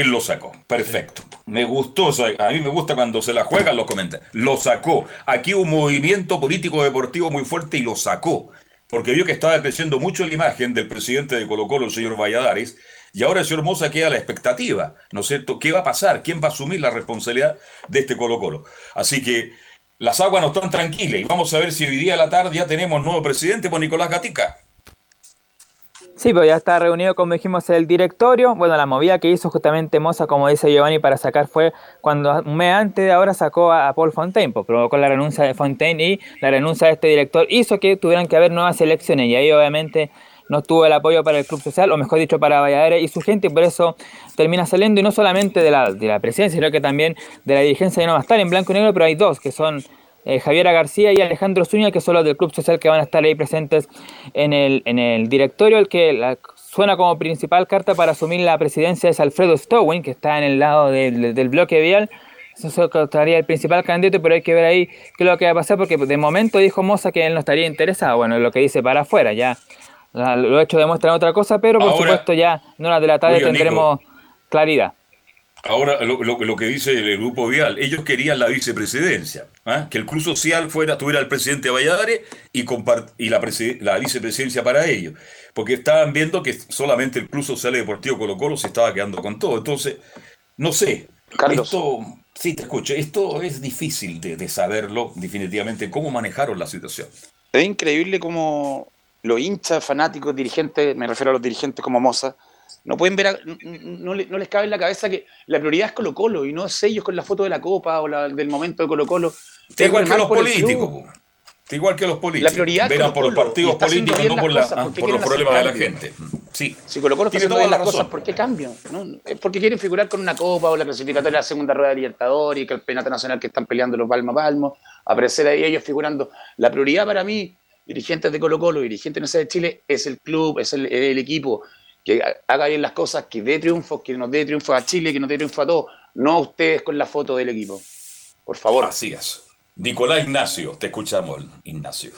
Él lo sacó, perfecto. Me gustó, a mí me gusta cuando se la juegan los comentarios. Lo sacó. Aquí un movimiento político deportivo muy fuerte y lo sacó. Porque vio que estaba creciendo mucho la imagen del presidente de Colo Colo, el señor Valladares, y ahora el señor Moza queda a la expectativa, ¿no es cierto? ¿Qué va a pasar? ¿Quién va a asumir la responsabilidad de este Colo Colo? Así que las aguas no están tranquilas y vamos a ver si hoy día a la tarde ya tenemos nuevo presidente por Nicolás Gatica. Sí, pues ya está reunido, como dijimos, el directorio. Bueno, la movida que hizo justamente Moza, como dice Giovanni, para sacar fue cuando un mes antes de ahora sacó a, a Paul Fontaine, pues provocó la renuncia de Fontaine y la renuncia de este director hizo que tuvieran que haber nuevas elecciones y ahí obviamente no tuvo el apoyo para el Club Social, o mejor dicho, para Valladares y su gente, y por eso termina saliendo, y no solamente de la, de la presidencia, sino que también de la dirigencia ya no va a estar en blanco y negro, pero hay dos, que son eh, Javiera García y Alejandro Zúñiga, que son los del Club Social que van a estar ahí presentes en el, en el directorio. El que la- suena como principal carta para asumir la presidencia es Alfredo Stowin, que está en el lado del, del bloque vial. Eso estaría el principal candidato, pero hay que ver ahí qué es lo que va a pasar, porque de momento dijo Moza que él no estaría interesado. Bueno, lo que dice para afuera, ya La- Lo hecho demuestran otra cosa, pero por Ahora- supuesto ya en horas de la tarde tendremos claridad. Ahora, lo, lo- lo que dice el grupo Vial, ellos querían la vicepresidencia, ¿ah? que el Club Social fuera, tuviera el presidente Valladares y, y la, la vicepresidencia para ellos, porque estaban viendo que solamente el Club Social y Deportivo Colo Colo se estaba quedando con todo. Entonces, no sé, esto, sí te escucho, esto es difícil de, de saberlo definitivamente, cómo manejaron la situación. Es increíble cómo los hinchas, fanáticos, dirigentes, me refiero a los dirigentes como Moza, no pueden ver, a- no, le- no les cabe en la cabeza que la prioridad es Colo Colo y no es ellos con la foto de la copa o la, del momento de Colo Colo. Igual que los políticos, po. igual que los políticos. La prioridad Verán por los Colo-Colo, y partidos está políticos, no por, la- cosas, ¿por por los problemas de la gente. Sí. Si Colo Colo está Tiene haciendo bien la las razón. cosas, ¿por qué cambian? ¿No? Es porque quieren figurar con una copa o la clasificatoria de la segunda rueda de Libertadores y que el Campeonato Nacional que están peleando los palmo a palmo, aparecer ahí ellos figurando. La prioridad para mí, dirigentes de Colo Colo, dirigentes sé, de Chile, es el club, es el, el equipo, que haga bien las cosas, que dé triunfos, que nos dé triunfos a Chile, que nos dé triunfo a todos, no ustedes con la foto del equipo. Por favor. Así es. Nicolás Ignacio, te escuchamos, Ignacio.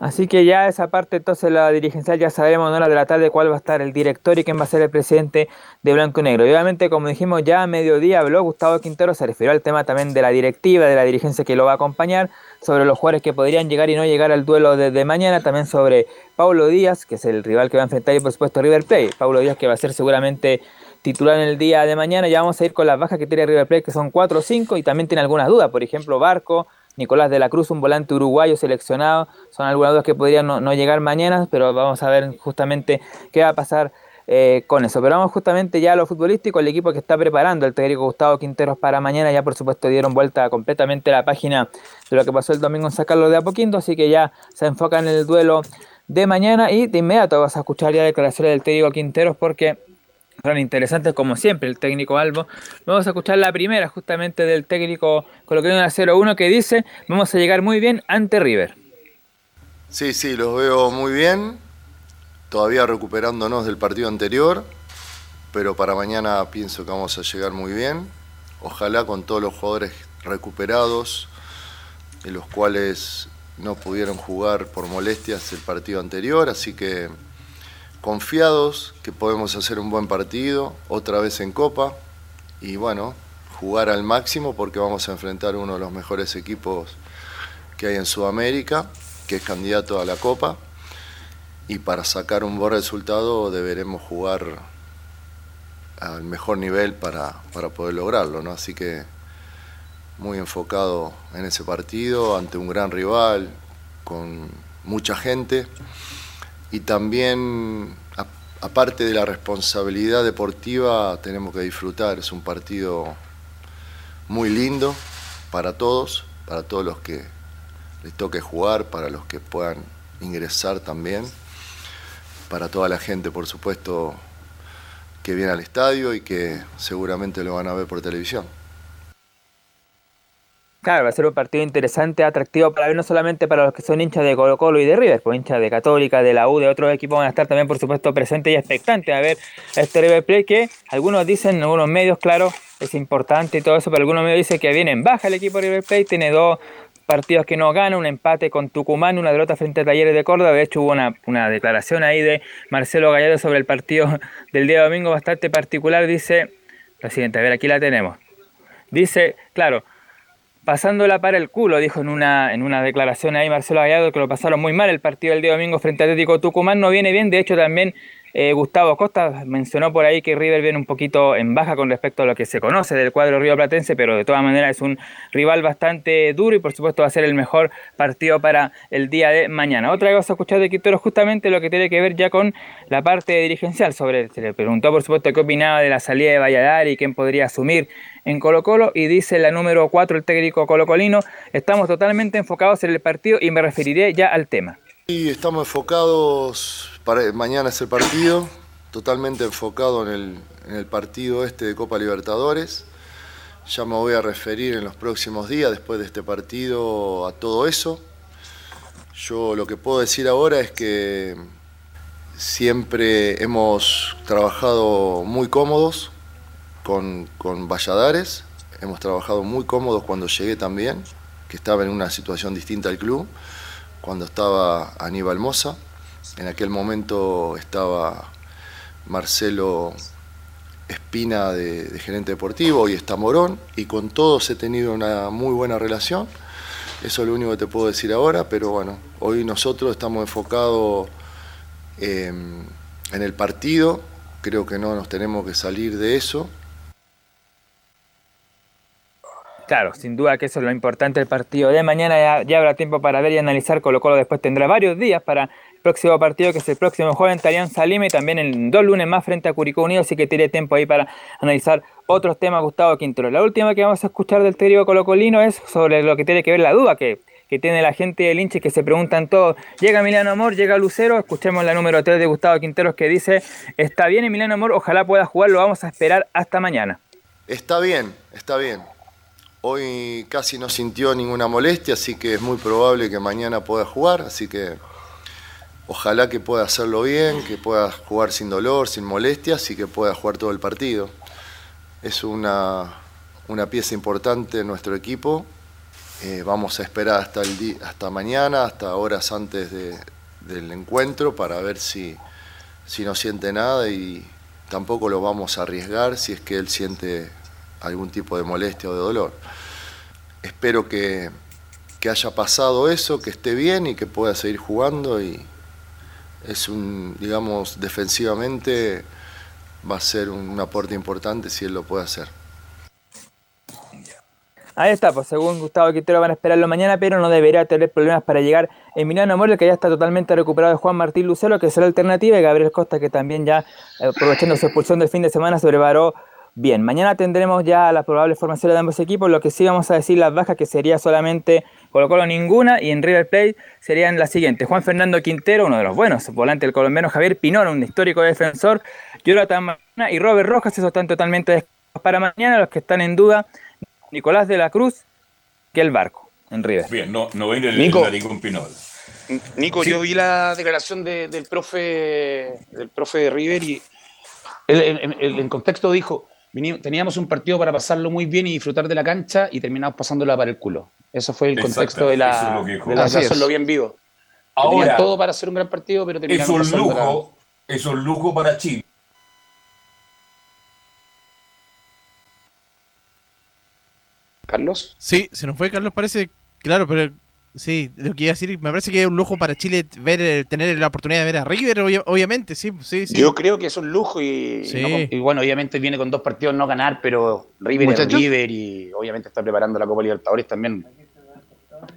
Así que ya esa parte, entonces la dirigencial ya sabemos en horas de la tarde cuál va a estar el director y quién va a ser el presidente de Blanco y Negro. Y obviamente, como dijimos, ya a mediodía habló Gustavo Quintero, se refirió al tema también de la directiva, de la dirigencia que lo va a acompañar, sobre los jugadores que podrían llegar y no llegar al duelo de, mañana, también sobre Paulo Díaz, que es el rival que va a enfrentar y por supuesto River Plate. Paulo Díaz que va a ser seguramente titular en el día de mañana. Ya vamos a ir con las bajas que tiene River Plate, que son 4 o 5, y también tiene algunas dudas, por ejemplo, Barco. Nicolás de la Cruz, un volante uruguayo seleccionado, son algunas dudas que podrían no llegar mañana, pero vamos a ver justamente qué va a pasar eh, con eso. Pero vamos justamente ya a lo futbolístico, el equipo que está preparando el técnico Gustavo Quinteros para mañana, ya por supuesto dieron vuelta completamente la página de lo que pasó el domingo en sacarlo de a poquito, así que ya se enfoca en el duelo de mañana y de inmediato vas a escuchar ya declaraciones del técnico Quinteros porque son interesantes como siempre el técnico Albo. Vamos a escuchar la primera justamente del técnico coloquial 0-1 que dice vamos a llegar muy bien ante River. Sí, sí, los veo muy bien. Todavía recuperándonos del partido anterior. Pero para mañana pienso que vamos a llegar muy bien. Ojalá con todos los jugadores recuperados, de los cuales no pudieron jugar por molestias el partido anterior. Así que confiados que podemos hacer un buen partido, otra vez en Copa. Y bueno, jugar al máximo porque vamos a enfrentar uno de los mejores equipos que hay en Sudamérica, que es candidato a la Copa. Y para sacar un buen resultado deberemos jugar al mejor nivel para, para poder lograrlo, ¿no? Así que muy enfocado en ese partido, ante un gran rival, con mucha gente. Y también, aparte de la responsabilidad deportiva, tenemos que disfrutar. Es un partido muy lindo para todos, para todos los que les toque jugar, para los que puedan ingresar también, para toda la gente, por supuesto, que viene al estadio y que seguramente lo van a ver por televisión. Claro, va a ser un partido interesante, atractivo para ver no solamente para los que son hinchas de Colo Colo y de River, pues hinchas de Católica, de la U, de otros equipos van a estar también por supuesto presentes y expectantes a ver este River Plate que algunos dicen, algunos medios, claro, es importante y todo eso, pero algunos medios dicen que viene en baja el equipo River Plate, tiene dos partidos que no gana, un empate con Tucumán, una derrota frente a Talleres de Córdoba, de hecho hubo una, una declaración ahí de Marcelo Gallardo sobre el partido del día domingo bastante particular, dice lo siguiente, a ver, aquí la tenemos. Dice, claro, pasándola para el culo, dijo en una, en una declaración ahí Marcelo Gallardo que lo pasaron muy mal el partido del día domingo frente a Atlético Tucumán, no viene bien, de hecho también eh, Gustavo Costa mencionó por ahí que River viene un poquito en baja con respecto a lo que se conoce del cuadro Río Platense, pero de todas maneras es un rival bastante duro y por supuesto va a ser el mejor partido para el día de mañana. Otra cosa a escuchar de Quintero justamente lo que tiene que ver ya con la parte dirigencial, sobre, se le preguntó por supuesto qué opinaba de la salida de Valladares y quién podría asumir en Colo Colo y dice la número 4 el técnico colocolino, estamos totalmente enfocados en el partido y me referiré ya al tema. Y estamos enfocados, mañana es el partido, totalmente enfocado en el, en el partido este de Copa Libertadores. Ya me voy a referir en los próximos días, después de este partido, a todo eso. Yo lo que puedo decir ahora es que siempre hemos trabajado muy cómodos con, con Valladares, hemos trabajado muy cómodos cuando llegué también, que estaba en una situación distinta al club, cuando estaba Aníbal Moza, En aquel momento estaba Marcelo Espina de, gerente deportivo y está Morón y con todos he tenido una muy buena relación. Eso es lo único que te puedo decir ahora, pero bueno, hoy nosotros estamos enfocados eh, en el partido, creo que no nos tenemos que salir de eso. Claro, sin duda que eso es lo importante del partido de mañana. Ya, ya habrá tiempo para ver y analizar. Colo Colo después tendrá varios días para próximo partido, que es el próximo jueves en Alianza Lima y también en dos lunes más frente a Curicó Unido. Así que tiene tiempo ahí para analizar otros temas, Gustavo Quintero. La última que vamos a escuchar del trío colocolino es sobre lo que tiene que ver la duda que, que tiene la gente del hinche que se preguntan todos. Llega Emiliano Amor, llega Lucero. Escuchemos la número 3 de Gustavo Quinteros que dice: Está bien, Emiliano Amor, ojalá pueda jugar. Lo vamos a esperar hasta mañana. Está bien, está bien. Hoy casi no sintió ninguna molestia, así que es muy probable que mañana pueda jugar, así que ojalá que pueda hacerlo bien, que pueda jugar sin dolor, sin molestias y que pueda jugar todo el partido. Es una, una pieza importante en nuestro equipo. Eh, vamos a esperar hasta, el hasta mañana, hasta horas antes de- del encuentro para ver si, si no siente nada y tampoco lo vamos a arriesgar si es que él siente algún tipo de molestia o de dolor. Espero que, que haya pasado eso, que esté bien y que pueda seguir jugando y es un, digamos, defensivamente va a ser un, aporte importante si él lo puede hacer. Ahí está, pues según Gustavo Quintero van a esperarlo mañana, pero no debería tener problemas para llegar Emiliano Amor, que ya está totalmente recuperado de Juan Martín Lucero, que será alternativa, y Gabriel Costa, que también ya, eh, aprovechando su expulsión del fin de semana, se bien. Mañana tendremos ya las probables formaciones de ambos equipos, lo que sí vamos a decir las bajas, que sería solamente Colo Colo ninguna, y en River Plate serían las siguientes. Juan Fernando Quintero, uno de los buenos, volante del colombiano Javier Pinón, un histórico defensor, Jonathan y Robert Rojas, esos están totalmente descartados para mañana, los que están en duda, Nicolás de la Cruz, que el barco en River. Bien, no, no viene el, Nico. el Pinol. Nico, yo vi la declaración de- del profe del profe de River y él, él- él en contexto dijo, "Vini- teníamos un partido para pasarlo muy bien y disfrutar de la cancha y terminamos pasándola para el culo. Eso fue el Exacto, contexto de eso la, es lo de la lo vi en vivo. Ahora, tenían todo para hacer un gran partido, pero Es un lujo, es un lujo para Chile. Carlos. Sí, se nos fue Carlos, parece. Claro, pero sí, lo que iba a decir, me parece que es un lujo para Chile ver, eh, tener la oportunidad de ver a River, obvia- obviamente, sí, sí, sí. Yo creo que es un lujo y, Sí. no y bueno, obviamente viene con dos partidos no ganar, pero River es. River y obviamente está preparando la Copa Libertadores también.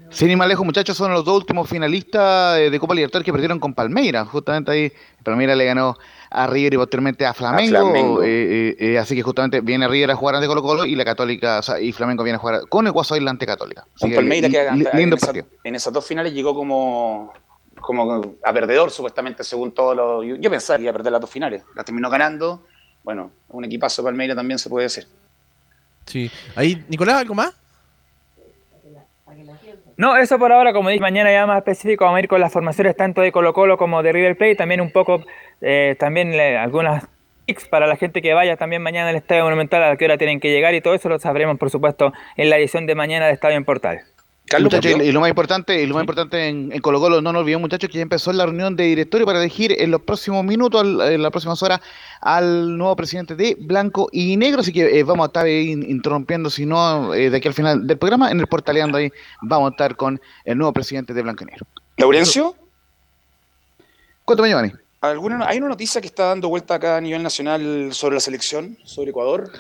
Sin ir más lejos, muchachos, son los dos últimos finalistas eh, de Copa Libertadores que perdieron con Palmeiras. Justamente ahí, Palmeiras le ganó a River y posteriormente a Flamengo. Flamengo. eh, eh, eh, así que justamente viene River a jugar ante Colo Colo y la Católica, o sea, y Flamengo viene a jugar con el Guaso ante Católica. Así Con que Palmeiras que en, lindo esa- partido. en esas dos finales llegó como, como a perdedor, supuestamente, según todos los. Yo, yo pensaba que iba a perder las dos finales. Las terminó ganando. Bueno, un equipazo de Palmeiras también se puede decir. Sí. Ahí, Nicolás, ¿algo más? No, eso por ahora, como dije, mañana ya más específico, vamos a ir con las formaciones tanto de Colo Colo como de River Plate, también un poco, eh, también eh, algunas tips para la gente que vaya también mañana al Estadio Monumental, a qué hora tienen que llegar y todo eso lo sabremos, por supuesto, en la edición de mañana de Estadio en Portal. Muchachos, y, y lo más importante, y lo más importante en, en Colo Colo, no nos olvidemos muchachos que ya empezó la reunión de directorio para elegir en los próximos minutos, al- en las próximas horas, al nuevo presidente de Blanco y Negro, así que eh, vamos a estar ahí in- interrumpiendo, si no, eh, de aquí al final del programa, en el portaleando ahí, vamos a estar con el nuevo presidente de Blanco y Negro. ¿Laurencio? Cuéntame, Giovanni. ¿Alguna, ¿Hay una noticia que está dando vuelta acá a nivel nacional sobre la selección, sobre Ecuador?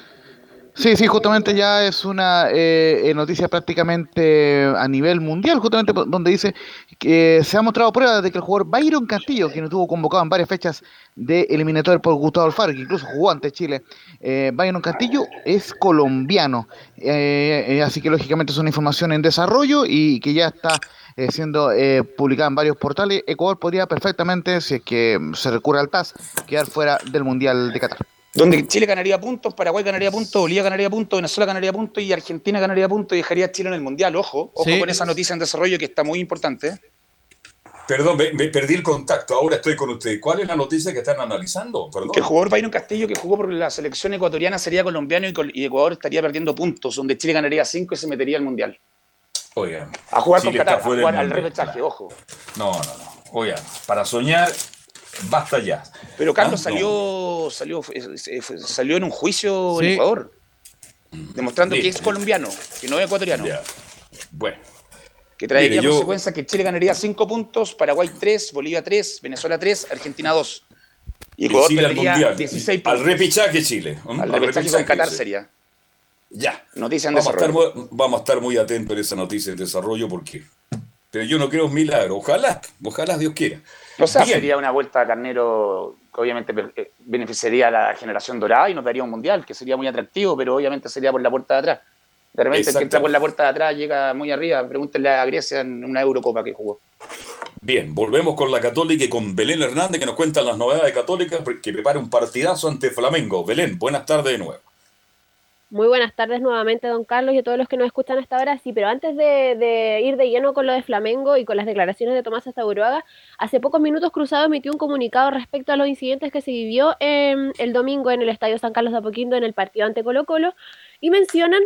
Sí, sí, justamente ya es una eh, eh, noticia prácticamente a nivel mundial, justamente donde dice que se ha mostrado pruebas de que el jugador Byron Castillo, quien estuvo convocado en varias fechas de eliminatorio por Gustavo Alfaro, que incluso jugó ante Chile, eh, Byron Castillo es colombiano, Eh, eh, así que lógicamente es una información en desarrollo y que ya está eh, siendo eh, publicada en varios portales. Ecuador podría perfectamente, si es que se recurre al TAS, quedar fuera del Mundial de Qatar. Donde Chile ganaría puntos, Paraguay ganaría puntos, Bolivia ganaría puntos, Venezuela ganaría puntos y Argentina ganaría puntos y dejaría a Chile en el Mundial. Ojo, ojo Sí. con esa noticia en desarrollo que está muy importante. Perdón, me, me perdí el contacto, ahora estoy con usted. ¿Cuál es la noticia que están analizando? Perdón. Que el jugador Byron Castillo, que jugó por la selección ecuatoriana, sería colombiano y, col- y Ecuador estaría perdiendo puntos, donde Chile ganaría 5 y se metería al Mundial. Oye, A jugar Chile con Qatar, a jugar al repechaje, ojo. No, no, no. Oiga, para soñar, basta ya. Pero Carlos Ah, no. salió, salió, se- fue- salió en un juicio Sí. en Ecuador, demostrando Sí. que es colombiano, que no es ecuatoriano. Bueno. Que traería Mire, yo- consecuencia que Chile ganaría 5 puntos, Paraguay 3, Bolivia 3, Venezuela 3, Argentina 2. Y Ecuador Chile al perdería Mundial. 16 Al puntos. repechaje Chile. ¿no? Al Al repechaje con repechaje, Qatar sí. sería. Ya. Noticia en Vamos a, estar, desarrollo. muy- vamos a estar muy atentos en esa noticia en desarrollo porque. Pero yo no quiero un milagro. Ojalá, ojalá Dios quiera. O sea, Bien. sería una vuelta a Carnero que obviamente eh, beneficiaría a la generación dorada y nos daría un mundial, que sería muy atractivo, pero obviamente sería por la puerta de atrás. De repente el que entra por la puerta de atrás llega muy arriba. Pregúntenle a Grecia en una Eurocopa que jugó. Bien, volvemos con la Católica y con Belén Hernández que nos cuentan las novedades de Católica que prepara un partidazo ante Flamengo. Belén, buenas tardes de nuevo. Muy buenas tardes nuevamente, don Carlos, y a todos los que nos escuchan hasta ahora. Sí, pero antes de, ir de lleno con lo de Flamengo y con las declaraciones de Tomás Astaburuaga, hace pocos minutos Cruzado emitió un comunicado respecto a los incidentes que se vivió em, el domingo en el Estadio San Carlos de Apoquindo en el partido ante Colo Colo y mencionan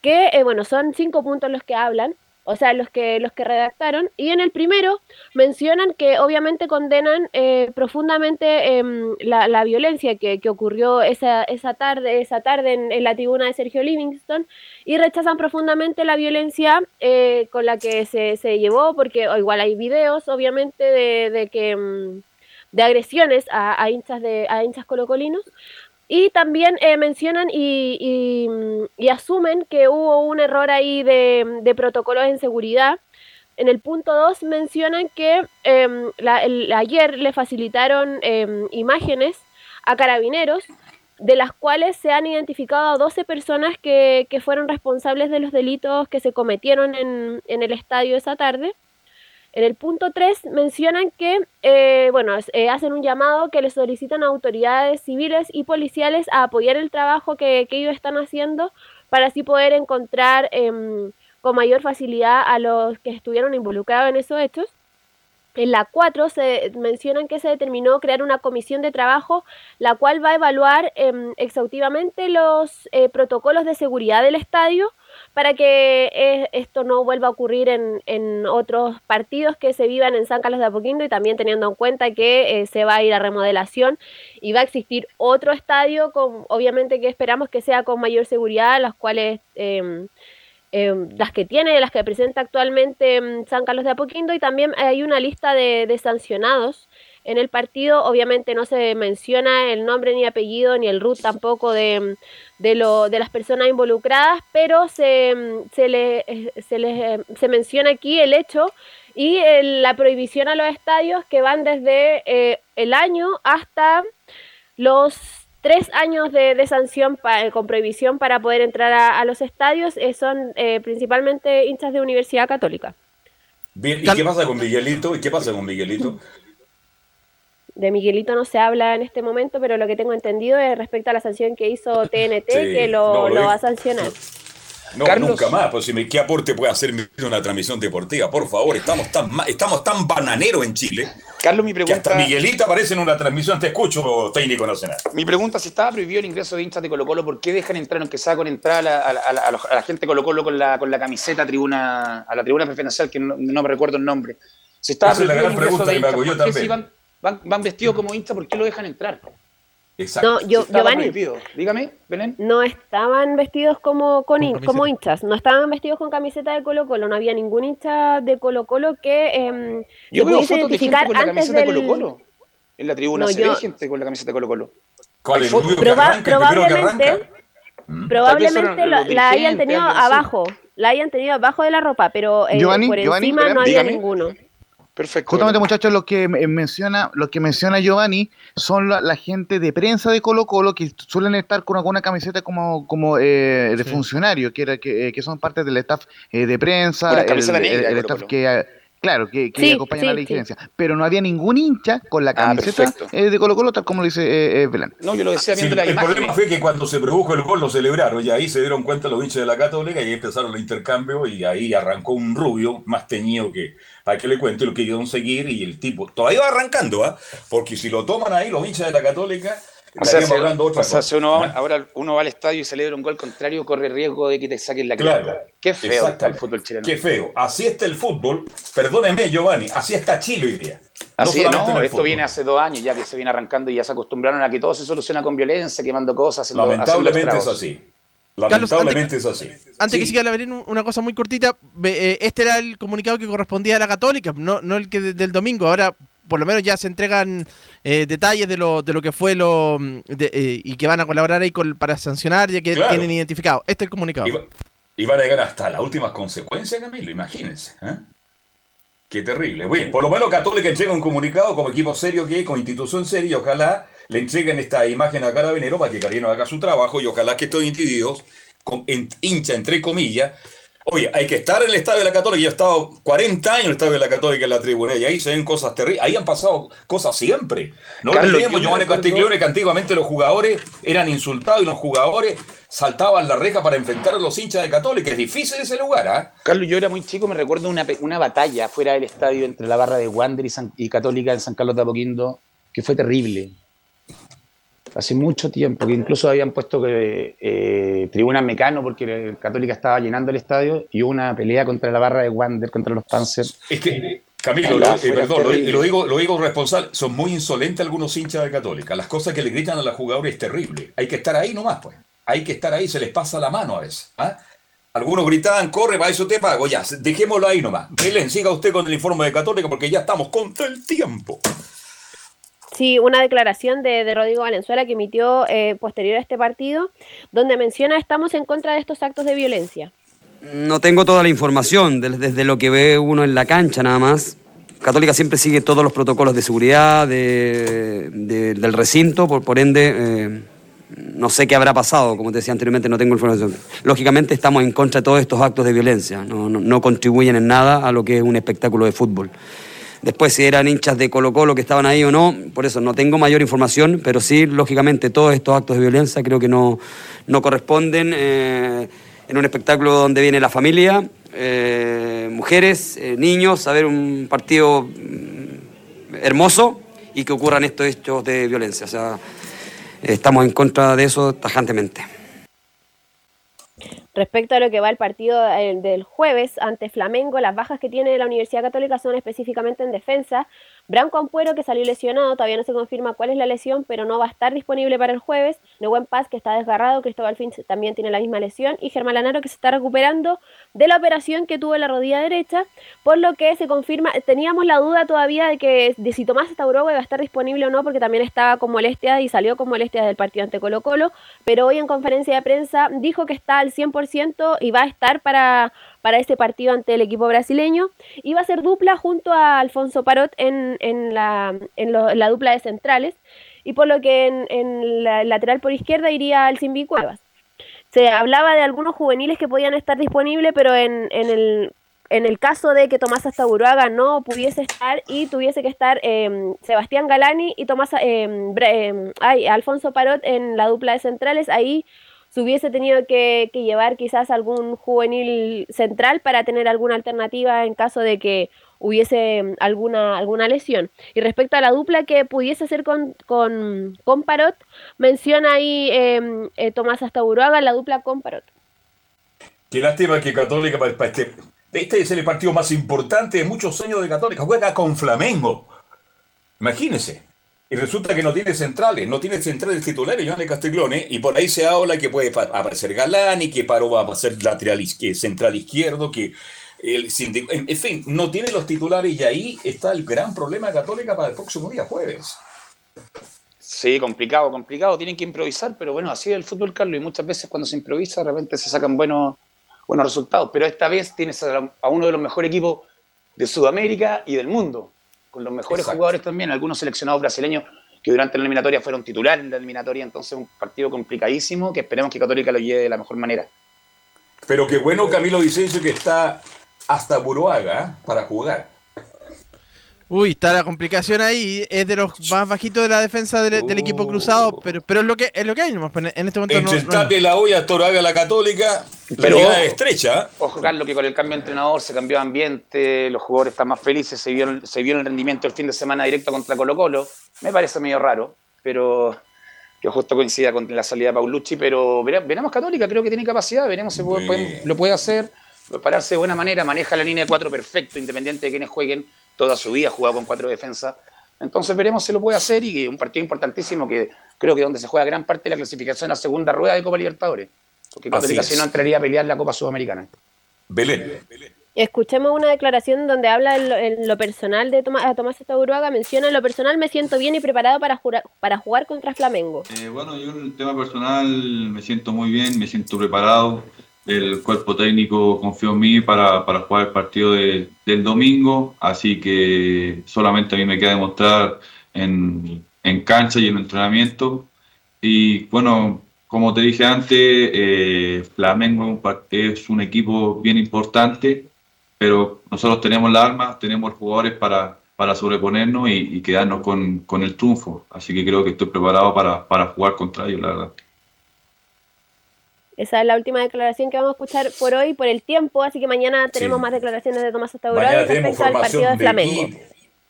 que, eh, bueno, son cinco puntos los que hablan, o sea, los que, los que redactaron, y en el primero mencionan que obviamente condenan eh, profundamente em, la, la violencia que, que ocurrió esa, esa tarde, esa tarde en, la tribuna de Sergio Livingston y rechazan profundamente la violencia eh, con la que se, se llevó, porque o igual hay videos, obviamente, de, de que mm, de agresiones a, a hinchas de a hinchas colocolinos y también eh, mencionan mm, y asumen que hubo un error ahí de, de protocolos en seguridad. En el punto 2 mencionan que em, ayer le facilitaron em, imágenes a carabineros, de las cuales se han identificado a 12 personas que, que fueron responsables de los delitos que se cometieron en, en el estadio esa tarde. En el punto 3 mencionan que, eh, bueno, eh, hacen un llamado que le solicitan a autoridades civiles y policiales a apoyar el trabajo que, que ellos están haciendo para así poder encontrar em, con mayor facilidad a los que estuvieron involucrados en esos hechos. En la 4 se mencionan que se determinó crear una comisión de trabajo la cual va a evaluar em, exhaustivamente los eh, protocolos de seguridad del estadio para que eh, esto no vuelva a ocurrir en, en otros partidos que se vivan en San Carlos de Apoquindo y también teniendo en cuenta que eh, se va a ir a remodelación y va a existir otro estadio con obviamente que esperamos que sea con mayor seguridad las cuales em, em, las que tiene, las que presenta actualmente em, San Carlos de Apoquindo y también hay una lista de, de sancionados en el partido. Obviamente no se menciona el nombre ni apellido ni el RUT tampoco de, de, lo, de las personas involucradas, pero se, se, le, eh, se, les, eh, se menciona aquí el hecho y el- la prohibición a los estadios que van desde eh, el año hasta los tres años de, de sanción pa- con prohibición para poder entrar a, a los estadios eh, son eh, principalmente hinchas de Universidad Católica. Bien, ¿y qué pasa con Miguelito? ¿Y qué pasa con Miguelito? De Miguelito no se habla en este momento, pero lo que tengo entendido es respecto a la sanción que hizo TNT, Sí, que lo, no, lo lo digo. va a sancionar. No, Carlos. nunca más. Pues si me, ¿qué aporte puede hacer una transmisión deportiva? Por favor, estamos tan, ma- estamos tan bananeros en Chile. Carlos, mi Que pregunta, hasta Miguelito aparece en una transmisión. Te escucho, técnico nacional. mi pregunta, si estaba prohibido el ingreso de hinchas de Colo Colo, ¿por qué dejan entrar, aunque sea con entrar a la, a a a a gente de Colo Colo con la, con la camiseta tribuna, a la tribuna preferencial, que no, no me recuerdo el nombre? Si estaba Esa es la prohibido gran el ingreso pregunta de que me hago yo ¿por qué si también. Van, van, vestidos como hinchas, ¿por qué lo dejan entrar? Exacto. No, yo, Giovanni. Dígame, Belén. no estaban vestidos como, con hin- camiseta. como hinchas, no estaban vestidos con camiseta de Colo Colo, no había ningún hincha de Colo Colo que em, Yo se veo fotos de gente identificar con la camiseta de. Colo Colo. En la tribuna No, se yo- ve gente con la camiseta de Colo Colo. ¿Cuál es? fotos. ¿El rubio que Proba- que probablemente, arranca? probablemente lo- la hayan tenido abajo, la hayan tenido abajo de la ropa, pero eh, Giovanni, por Giovanni, encima no había dígame. ninguno. Perfecto. Justamente, muchachos, lo que me- menciona, lo que menciona Giovanni son la, la gente de prensa de Colo Colo que suelen estar con alguna camiseta como, como eh, de funcionario, que, era, que, eh, que son parte del staff eh, de prensa, el, el Colo staff Colo. que eh, claro, que, que Sí, acompañan sí, a la sí. dirigencia. Pero no había ningún hincha con la Ah, camiseta eh, de Colo Colo, tal como lo dice eh, eh. No, yo lo decía viendo la el imagen. problema fue que cuando se produjo el gol lo celebraron y ahí se dieron cuenta los hinchas de la Católica y ahí empezaron los intercambios y ahí arrancó un rubio más teñido que, para que le cuente lo que quisieron seguir y el tipo todavía va arrancando, ¿ah? Porque si lo toman ahí los hinchas de la Católica, O sea, estaríamos si, hablando otra o sea, cosa. si uno, va- ¿Ah? ahora uno va al estadio y celebra un gol contrario, corre riesgo de que te saquen la Claro, cresta. Qué feo está el fútbol chileno. Qué feo. Así está el fútbol. Perdóneme, Giovanni. Así está Chile hoy día. Así no, esto fútbol. viene hace dos años ya que se viene arrancando y ya se acostumbraron a que todo se soluciona con violencia, quemando cosas, haciendo, Lamentablemente haciendo es así. Carlos, Lamentablemente es así. Antes que siga la Belén, un- una cosa muy cortita. Eh, Este era el comunicado que correspondía a la Católica, no, no el que de- del domingo. Ahora, por lo menos ya se entregan eh, detalles de lo, de lo que fue lo mm, de- eh, y que van a colaborar ahí con, para sancionar, ya que Claro. tienen identificado. Este es el comunicado. Y, va- y van a llegar hasta las últimas consecuencias, Camilo, imagínense. ¿eh? Qué terrible. Bueno, por lo menos Católica entrega un comunicado como equipo serio que es, como institución seria, y ojalá le entreguen esta imagen a Carabinero para que Carabinero haga su trabajo y ojalá que estos individuos, con, en- hincha entre comillas, oye, hay que estar en el estadio de la Católica, yo he estado 40 años en el estadio de la Católica en la tribuna y ahí se ven cosas terribles, ahí han pasado cosas siempre. No Carlos, olvidemos, Giovanni Castiglione, que antiguamente los jugadores eran insultados y los jugadores saltaban la reja para enfrentar a los hinchas de Católica. Es difícil ese lugar, ¿ah? Carlos, yo era muy chico, me recuerdo una, una batalla fuera del estadio entre la barra de Wander y, San- y Católica en San Carlos de Apoquindo, que fue terrible. Hace mucho tiempo, que incluso habían puesto que eh, tribunas mecano porque Católica estaba llenando el estadio y hubo una pelea contra la barra de Wander, contra los Panzers. Es que, Camilo, lo- eh, fuera perdón, lo, lo digo, lo digo responsable, son muy insolentes algunos hinchas de Católica. Las cosas que le gritan a los jugadores es terrible. Hay que estar ahí nomás, pues. Hay que estar ahí, se les pasa la mano a veces. ¿ah? Algunos gritaban, corre, para eso te pago. Ya, dejémoslo ahí nomás. Belén, siga usted con el informe de Católica porque ya estamos contra el tiempo. Sí, una declaración de, de Rodrigo Valenzuela que emitió eh, posterior a este partido, donde menciona estamos en contra de estos actos de violencia. No tengo toda la información, de- desde lo que ve uno en la cancha nada más. Católica siempre sigue todos los protocolos de seguridad de- de- del recinto, por, por ende eh, no sé qué habrá pasado, como te decía anteriormente, no tengo información. Lógicamente estamos en contra de todos estos actos de violencia, no, no- no contribuyen en nada a lo que es un espectáculo de fútbol. Después si eran hinchas de Colo Colo que estaban ahí o no, por eso no tengo mayor información, pero sí, lógicamente, todos estos actos de violencia creo que no, no corresponden eh, en un espectáculo donde viene la familia, eh, mujeres, eh, niños, a ver un partido mm, hermoso y que ocurran estos hechos de violencia. O sea, estamos en contra de eso tajantemente. Respecto a lo que va el partido del jueves ante Flamengo, las bajas que tiene la Universidad Católica son específicamente en defensa. Branco Ampuero, que salió lesionado, todavía no se confirma cuál es la lesión, pero no va a estar disponible para el jueves. Nehuen Paz, que está desgarrado, Cristóbal Finch también tiene la misma lesión, y Germán Lanaro, que se está recuperando de la operación que tuvo en la rodilla derecha, por lo que se confirma, teníamos la duda todavía de que de si Tomás Taurogua iba a estar disponible o no, porque también estaba con molestias y salió con molestias del partido ante Colo Colo, pero hoy en conferencia de prensa dijo que está al 100% y va a estar para, para este partido ante el equipo brasileño, va a ser dupla junto a Alfonso Parot en, en, la, en, la dupla de centrales, y por lo que en, la lateral por izquierda iría el Simbi Cuevas. Se hablaba de algunos juveniles que podían estar disponibles, pero en, el, en el caso de que Tomás Astaburuaga no pudiese estar y tuviese que estar eh, Sebastián Galani y Tomás eh, eh, ay, Alfonso Parot en la dupla de centrales, ahí se hubiese tenido que, llevar quizás algún juvenil central para tener alguna alternativa en caso de que hubiese mm, alguna, alguna lesión. Y respecto a la dupla que pudiese ser con, con, con Parot, menciona ahí eh, eh, Tomás Astaburuaga la dupla con Parot. Qué lástima que Católica, para este, este es el partido más importante de muchos años de Católica, juega con Flamengo. Imagínense. Y resulta que no tiene centrales, no tiene centrales titulares, Johnny Castiglione, y por ahí se habla que puede pa- aparecer Galani, que Paro va a ser lateral izqui- central izquierdo, que el en fin, no tiene los titulares y ahí está el gran problema Católica para el próximo día jueves. Sí, complicado, complicado. Tienen que improvisar, pero bueno, así es el fútbol, Carlos. Y muchas veces cuando se improvisa, de repente se sacan buenos, buenos resultados. Pero esta vez tienes a uno de los mejores equipos de Sudamérica y del mundo, con los mejores Exacto. jugadores también, algunos seleccionados brasileños que durante la eliminatoria fueron titulares en la eliminatoria. Entonces, un partido complicadísimo que esperemos que Católica lo lleve de la mejor manera. Pero qué bueno Camilo Vicencio que está hasta Buruaga ¿eh? para jugar. Uy, está la complicación ahí. Es de los más bajitos de la defensa del, del equipo cruzado, pero, pero es lo que es lo que hay nomás. En este momento no- Entre no, Tate, la olla, Toraga, la Católica, Pero ojo. es estrecha. ¿eh? Ojo, Carlos, que con el cambio de entrenador se cambió de ambiente, los jugadores están más felices, se vieron, se vieron el rendimiento el fin de semana directo contra Colo Colo. Me parece medio raro, pero que justo coincida con la salida de Paulucci, pero vere- veremos Católica, creo que tiene capacidad, veremos si puede- puede- lo puede hacer, prepararse de buena manera, maneja la línea de cuatro perfecto, independiente de quienes jueguen, toda su vida ha jugado con cuatro defensas. Entonces veremos si lo puede hacer y que un partido importantísimo que creo que donde se juega gran parte de la clasificación a segunda rueda de Copa Libertadores. Porque Católica no entraría a pelear la Copa Sudamericana. Belén. Escuchemos una declaración donde habla en lo, en lo personal de Tomás, a Tomás Estaburuaga, menciona en lo personal me siento bien y preparado para, jura- para jugar contra Flamengo. Eh, bueno, yo en el tema personal me siento muy bien, me siento preparado. El cuerpo técnico confió en mí para, para jugar el partido de- del domingo, así que solamente a mí me queda demostrar en, en cancha y en entrenamiento. Y bueno, como te dije antes, eh, Flamengo es un, par- es un equipo bien importante, pero nosotros tenemos las armas, tenemos jugadores para, para sobreponernos y, y quedarnos con, con el triunfo. Así que creo que estoy preparado para, para jugar contra ellos, la verdad. Esa es la última declaración que vamos a escuchar por hoy, por el tiempo, así que mañana tenemos Sí. más declaraciones de Tomás tenemos respecto al partido de Flamengo.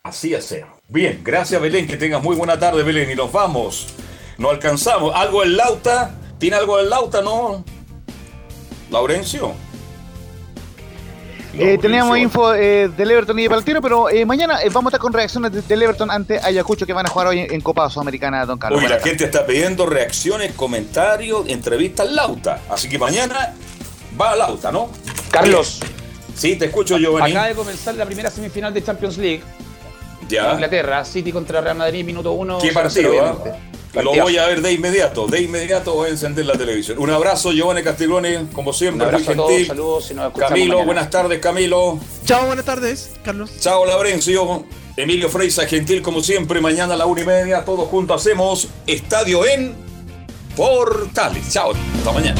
Así es. Bien, gracias Belén, que tengas muy buena tarde Belén y nos vamos. No alcanzamos. ¿Algo en Lauta? ¿Tiene algo en Lauta, no? Laurencio. Eh, teníamos info eh, del Everton y de Paltino, pero eh, mañana eh, vamos a estar con reacciones de- del Everton ante Ayacucho que van a jugar hoy en, en Copa Sudamericana, Don Carlos. La gente está pidiendo reacciones, comentarios, entrevistas Lauta. Así que mañana va a Lauta, ¿no? Carlos. Sí, te escucho, Giovanni. Acaba de comenzar la primera semifinal de Champions League. Ya. Inglaterra, City contra Real Madrid, minuto uno. ¿Qué 0-0, partido? obviamente. Lo voy a ver de inmediato. De inmediato voy a encender la televisión. Un abrazo, Giovanni Castiglione, como siempre, Un muy abrazo a todos, gentil. saludos y nos escuchamos Camilo, mañana. buenas tardes, Camilo. Chao, buenas tardes, Carlos. Chao, Laurencio. Emilio Freisa, gentil como siempre. Mañana a la una y media, todos juntos hacemos Estadio en Portales. Chao, hasta mañana.